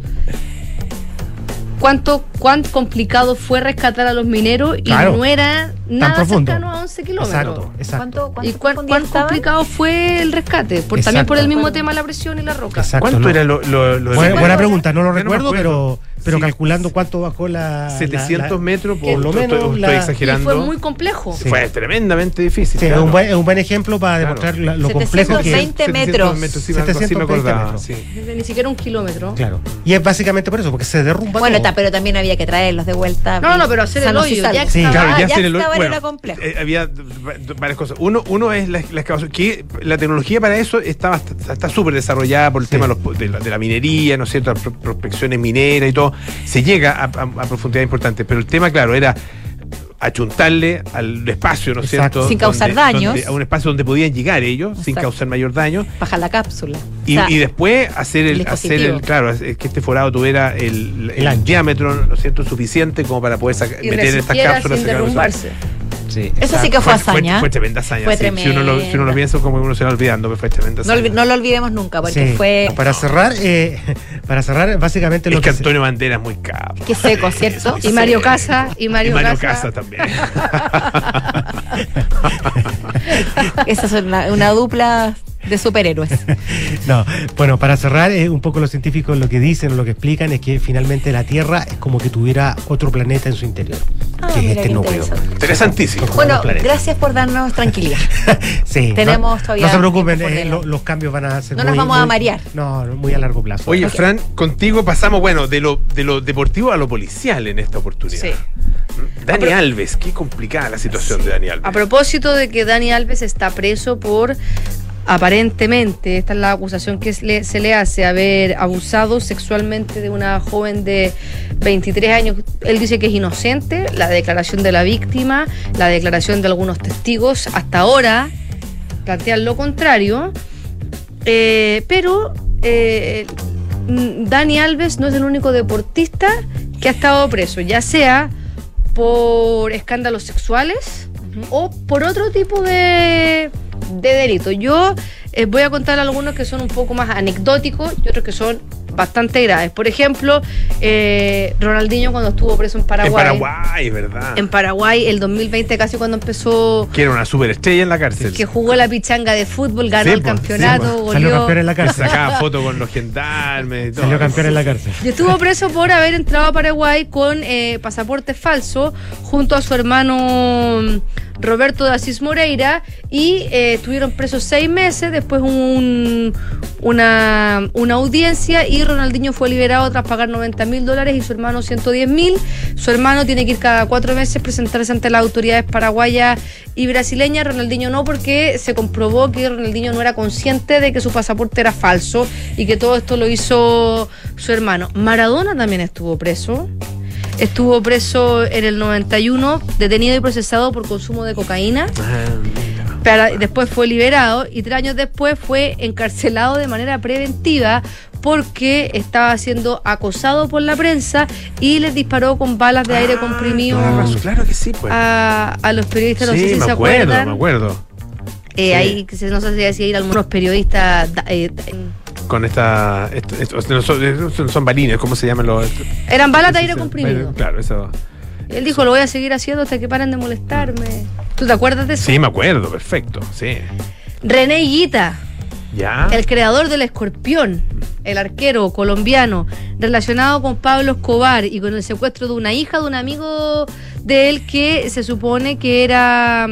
¿Cuánto, ¿Cuán complicado fue rescatar a los mineros y Claro. no era nada profundo. cercano a 11 kilómetros? Exacto, exacto. ¿Cuánto, cuánto ¿Y cuán, cuán complicado fue el rescate? Por, también por el mismo tema de la presión y la roca. Exacto, ¿Cuánto no. era lo, lo, lo de- Buena, pregunta, no lo no recuerdo, pero pero Sí. calculando cuánto bajó la. 700 la- la- metros, por lo estoy- menos. estoy la- exagerando. Y fue muy complejo. Sí. Fue tremendamente difícil. Sí, claro. es, un buen, es un buen ejemplo para Claro. demostrar la- lo complejo que es. 720 metros. sí, me- algo así me 720 acordaba. metros. sí. Ni siquiera un kilómetro. Claro. Y es básicamente por eso, porque se derrumba Bueno, todo. ta- pero también había que traerlos de vuelta. No, no, pero hacer el hoyo, ya Sí, estaba- Claro, ya el- bueno, era complejo. eh, había varias cosas. Uno, uno es la, la excavación, que la tecnología para eso estaba está súper desarrollada por el tema de, los- de la, de la minería, ¿no es cierto? Prospecciones mineras y todo. Se llega a, a, a profundidad importante, pero el tema, claro, era achuntarle al espacio, ¿no es cierto? Sin causar Donde- daños. donde- a un espacio donde podían llegar ellos, sin causar mayor daño. Bajar la cápsula. Y, O sea, y después hacer el el, hacer el, claro, es que este forado tuviera el, el El ancho. diámetro, ¿no es cierto?, suficiente como para poder saca- meter estas cápsulas. sin. Sí, Eso sí que fue hazaña. Fue, tremenda hazaña. Fue sí. Si, uno lo, si uno lo piensa, como uno se va olvidando, pero fue tremenda no, hazaña. no lo olvidemos nunca, porque Sí. fue. Para cerrar, eh, para cerrar, básicamente lo es que que Antonio Bandera es muy capo. Qué seco, ¿cierto? Y Mario Casa, y Mario, y Mario Casa. Casa también. Esa es una, una dupla de superhéroes. No, bueno, para cerrar, eh, un poco los científicos lo que dicen o lo que explican es que finalmente la Tierra es como que tuviera otro planeta en su interior, Ah, que es este núcleo. Interesantísimo. Bueno, gracias por darnos tranquilidad. Sí, tenemos no, todavía No se preocupen, eh, lo- los cambios van a ser No nos muy- vamos a marear. No, muy a largo plazo. Oye. Fran, contigo pasamos, bueno, de lo, de lo deportivo a lo policial en esta oportunidad. Sí. Dani Alves, qué complicada la situación de Dani Alves. A propósito de que Dani Alves está preso por aparentemente, esta es la acusación que se le, hace, haber abusado sexualmente de una joven de 23 años. Él dice que es inocente, la declaración de la víctima, la declaración de algunos testigos, hasta ahora plantean lo contrario, Eh, pero eh, Dani Alves no es el único deportista que ha estado preso, ya sea por escándalos sexuales o por otro tipo de, de delito. Yo eh, voy a contar algunos que son un poco más anecdóticos y otros que son bastante graves. Por ejemplo, eh, Ronaldinho cuando estuvo preso en Paraguay. En Paraguay, ¿verdad? En Paraguay, el 2020 casi cuando empezó Que era una superestrella en la cárcel. que jugó la pichanga de fútbol, ganó Sí, el campeonato, sí, po. goleó. Salió campeón en la cárcel. sacaba fotos con los gendarmes y todo. Salió campeón en la cárcel. Y estuvo preso por haber entrado a Paraguay con eh, pasaporte falso junto a su hermano Roberto de Asís Moreira y eh, estuvieron presos seis meses, después un- una, una audiencia y Ronaldinho fue liberado tras pagar 90 mil dólares y su hermano 110 mil. Su hermano tiene que ir cada cuatro meses presentarse ante las autoridades paraguayas y brasileñas, Ronaldinho no porque se comprobó que Ronaldinho no era consciente de que su pasaporte era falso y que todo esto lo hizo su hermano. Maradona también estuvo preso. Estuvo preso en el 91, detenido y procesado por consumo de cocaína. Pero después fue liberado y tres años después fue encarcelado de manera preventiva porque estaba siendo acosado por la prensa y les disparó con balas de aire comprimido Claro, claro que sí, pues. a, a los periodistas. No sé si me se acuerdo, acuerdan. me acuerdo. Eh, Sí. Ahí no sé si decía ir algunos periodistas. eh, Con esta. esto- esto- no son, son- balines, ¿cómo se llaman los.? eran balas de aire comprimido. Claro, eso. Él dijo, lo voy a seguir haciendo hasta que paren de molestarme. ¿Tú te acuerdas de eso? Sí, me acuerdo, perfecto, sí. René Higuita, ¿Ya? el creador del escorpión, el arquero colombiano, relacionado con Pablo Escobar y con el secuestro de una hija de un amigo de él que se supone que era...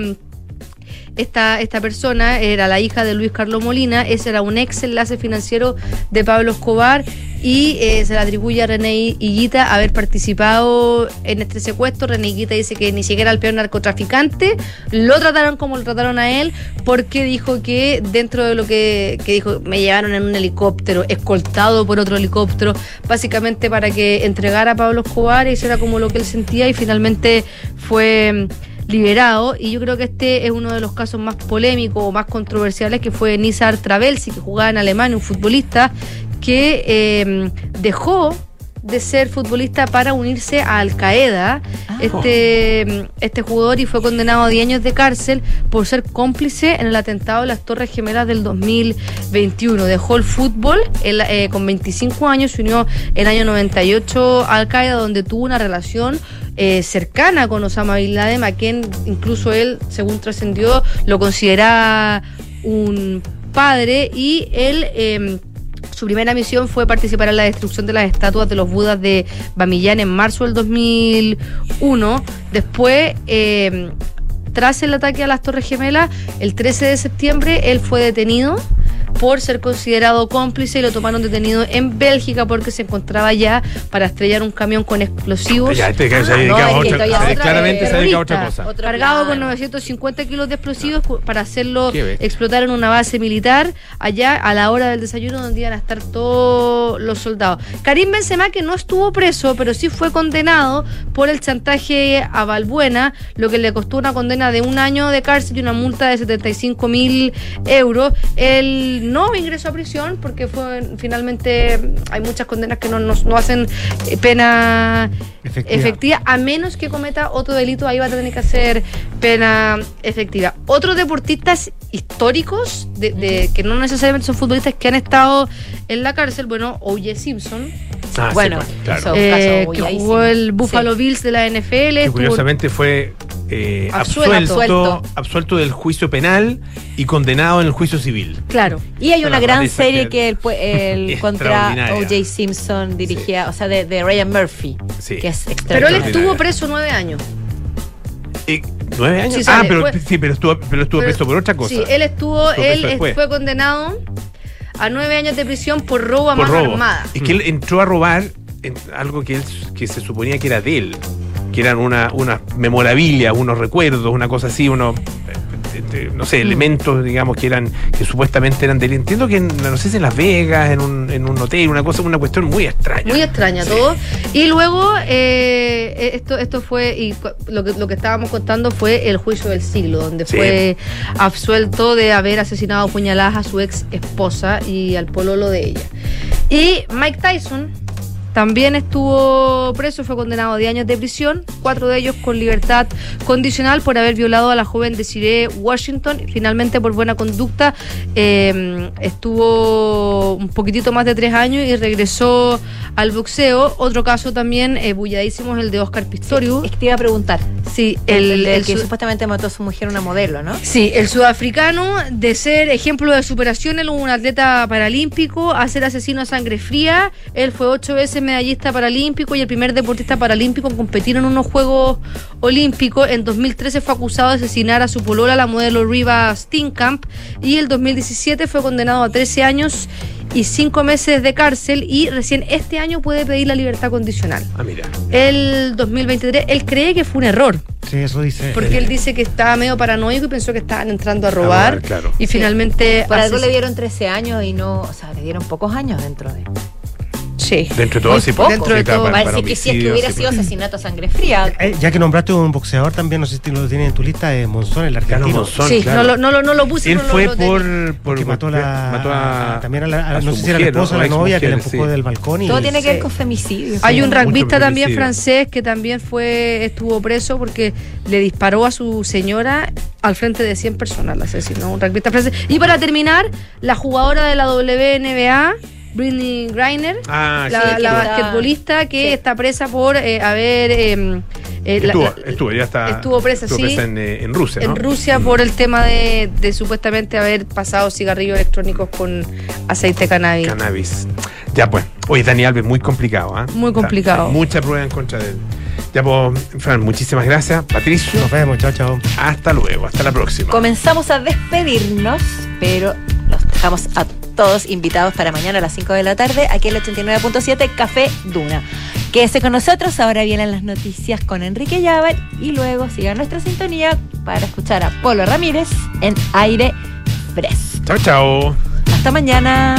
Esta, esta persona era la hija de Luis Carlos Molina, ese era un ex enlace financiero de Pablo Escobar y eh, se le atribuye a René Higuita haber participado en este secuestro. René Higuita dice que ni siquiera el peor narcotraficante lo trataron como lo trataron a él porque dijo que dentro de lo que, que dijo, me llevaron en un helicóptero, escoltado por otro helicóptero, básicamente para que entregara a Pablo Escobar y eso era como lo que él sentía y finalmente fue liberado y yo creo que este es uno de los casos más polémicos o más controversiales que fue Nizar Travelsi que jugaba en Alemania, un futbolista que eh, dejó de ser futbolista para unirse a Al Qaeda. Este, este jugador y fue condenado a 10 años de cárcel por ser cómplice en el atentado de las Torres Gemelas del 2021 dejó el fútbol eh, con 25 años se unió el año 98 a Al Qaeda donde tuvo una relación eh, cercana con Osama Bin Laden, a quien incluso él, según trascendió, lo considera un padre y él eh, Su primera misión fue participar en la destrucción de las estatuas de los budas de Bamiyan en marzo del 2001. Después, eh, tras el ataque a las Torres Gemelas, el 13 de septiembre, él fue detenido por ser considerado cómplice y lo tomaron detenido en Bélgica porque se encontraba ya para estrellar un camión con explosivos. Ya, este que se Ah, dedica no, a otra- se- otra- claramente se dedica a otra cosa. Cargado con 950 kilos de explosivos para hacerlo explotar en una base militar allá a la hora del desayuno donde iban a estar todos los soldados. Karim Benzema que no estuvo preso, pero sí fue condenado por el chantaje a Balbuena, lo que le costó una condena de un año de cárcel y una multa de 75 mil euros. Él no ingresó a prisión porque fue finalmente hay muchas condenas que no, no, no hacen eh, pena Efectiva. efectiva, a menos que cometa otro delito, ahí va a tener que hacer pena efectiva. Otros deportistas históricos, de, de- que no necesariamente son futbolistas que han estado en la cárcel, bueno, O.J. Simpson, Ah, sí, Bueno, pues, claro. eh, que jugó el Buffalo Sí. Bills de la NFL, que estuvo- curiosamente fue eh, Absuelto. absuelto, del juicio penal y condenado en el juicio civil. claro. Y hay una Una gran serie que- que el, el contra. O.J. Simpson dirigía, o sea, de, de Ryan Murphy, Sí. que es Pero él estuvo preso nueve años. Eh, ¿Nueve años? Sí, ah, sale, pero, fue- sí, pero estuvo, pero estuvo Pero- preso por otra cosa. Sí, él estuvo, Estuvo él después. fue condenado a nueve años de prisión por robo a por mano robo. armada. Es que él entró a robar en algo que, él, que se suponía que era de él, que eran una, unas memorabilia, unos recuerdos, una cosa así, unos, eh, eh, no Mm. sé, elementos, digamos, que eran, que supuestamente eran de él. Entiendo que, en, no sé si en Las Vegas, en un, en un hotel, una cosa, una cuestión muy extraña. Muy extraña todo. Y luego, eh, esto, esto fue, y lo que, lo que estábamos contando fue el juicio del siglo, donde Sí. fue absuelto de haber asesinado a puñaladas a su ex esposa y al pololo de ella. Y Mike Tyson también estuvo preso, fue condenado a 10 años de prisión, cuatro de ellos con libertad condicional por haber violado a la joven Desiree Washington. Finalmente, por buena conducta, eh, estuvo un poquitito más de tres años y regresó al boxeo. Otro caso también eh, bulladísimo es el de Oscar Pistorius. Es que te iba a preguntar. Sí, El, el, de el que su- supuestamente mató a su mujer, una modelo, ¿no? Sí, el sudafricano de ser ejemplo de superación, él un atleta paralímpico, a ser asesino a sangre fría, él fue ocho veces medallista paralímpico y el primer deportista paralímpico en competir en unos Juegos Olímpicos. En 2013 fue acusado de asesinar a su polola, la modelo Riva Steenkamp, y el 2017 fue condenado a 13 años y 5 meses de cárcel y recién este año puede pedir la libertad condicional. Ah, mira. El 2023, él cree que fue un error. Sí, eso dice. Porque él dice que estaba medio paranoico y pensó que estaban entrando a robar. robar, claro. Y finalmente. Por algo le dieron 13 años y no, o sea, le dieron pocos años dentro de. Sí. Dentro de todo, sí, poco. dentro de todo. Parece que si es que hubiera sido asesinato a sangre fría. Eh, ya que nombraste un boxeador también, no sé si lo tienes en tu lista, es Monzón, el argentino. Monzón, Sí, claro. no, lo, no, lo, no lo puse. Él no fue lo por, por que mató, la, mató a, también a la, a- a no sé si era la esposa o la novia que le Exmujer, empujó sí. del balcón y Todo tiene que ver con femicidio. Hay un rugbyista también francés que también fue estuvo preso porque le disparó a su señora al frente de 100 personas, la asesinó un rugbyista francés. Y para terminar, la jugadora de la WNBA, Britney Griner, Ah, la, sí, la que está- basquetbolista que sí. está presa por eh, haber... eh, eh, Estuvo, la- estuvo, ya está. estuvo presa, sí. en, eh, en Rusia, en ¿no? Rusia por el tema de, de supuestamente haber pasado cigarrillos electrónicos con aceite de cannabis. Cannabis. Ya pues. Oye, Dani Alves, muy complicado, ¿ah? Muy complicado. Está- Mucha prueba en contra de él. Ya pues, Fran, muchísimas gracias. Patricio, Nos vemos, chao, chao. hasta luego. Hasta la próxima. Comenzamos a despedirnos, pero los dejamos a todos invitados para mañana a las 5 de la tarde, aquí en el 89.7 Café Duna. Quédese con nosotros, ahora vienen las noticias con Enrique Llávar y luego siga nuestra sintonía para escuchar a Polo Ramírez en Aire Fresco. Chao, chao. Hasta mañana.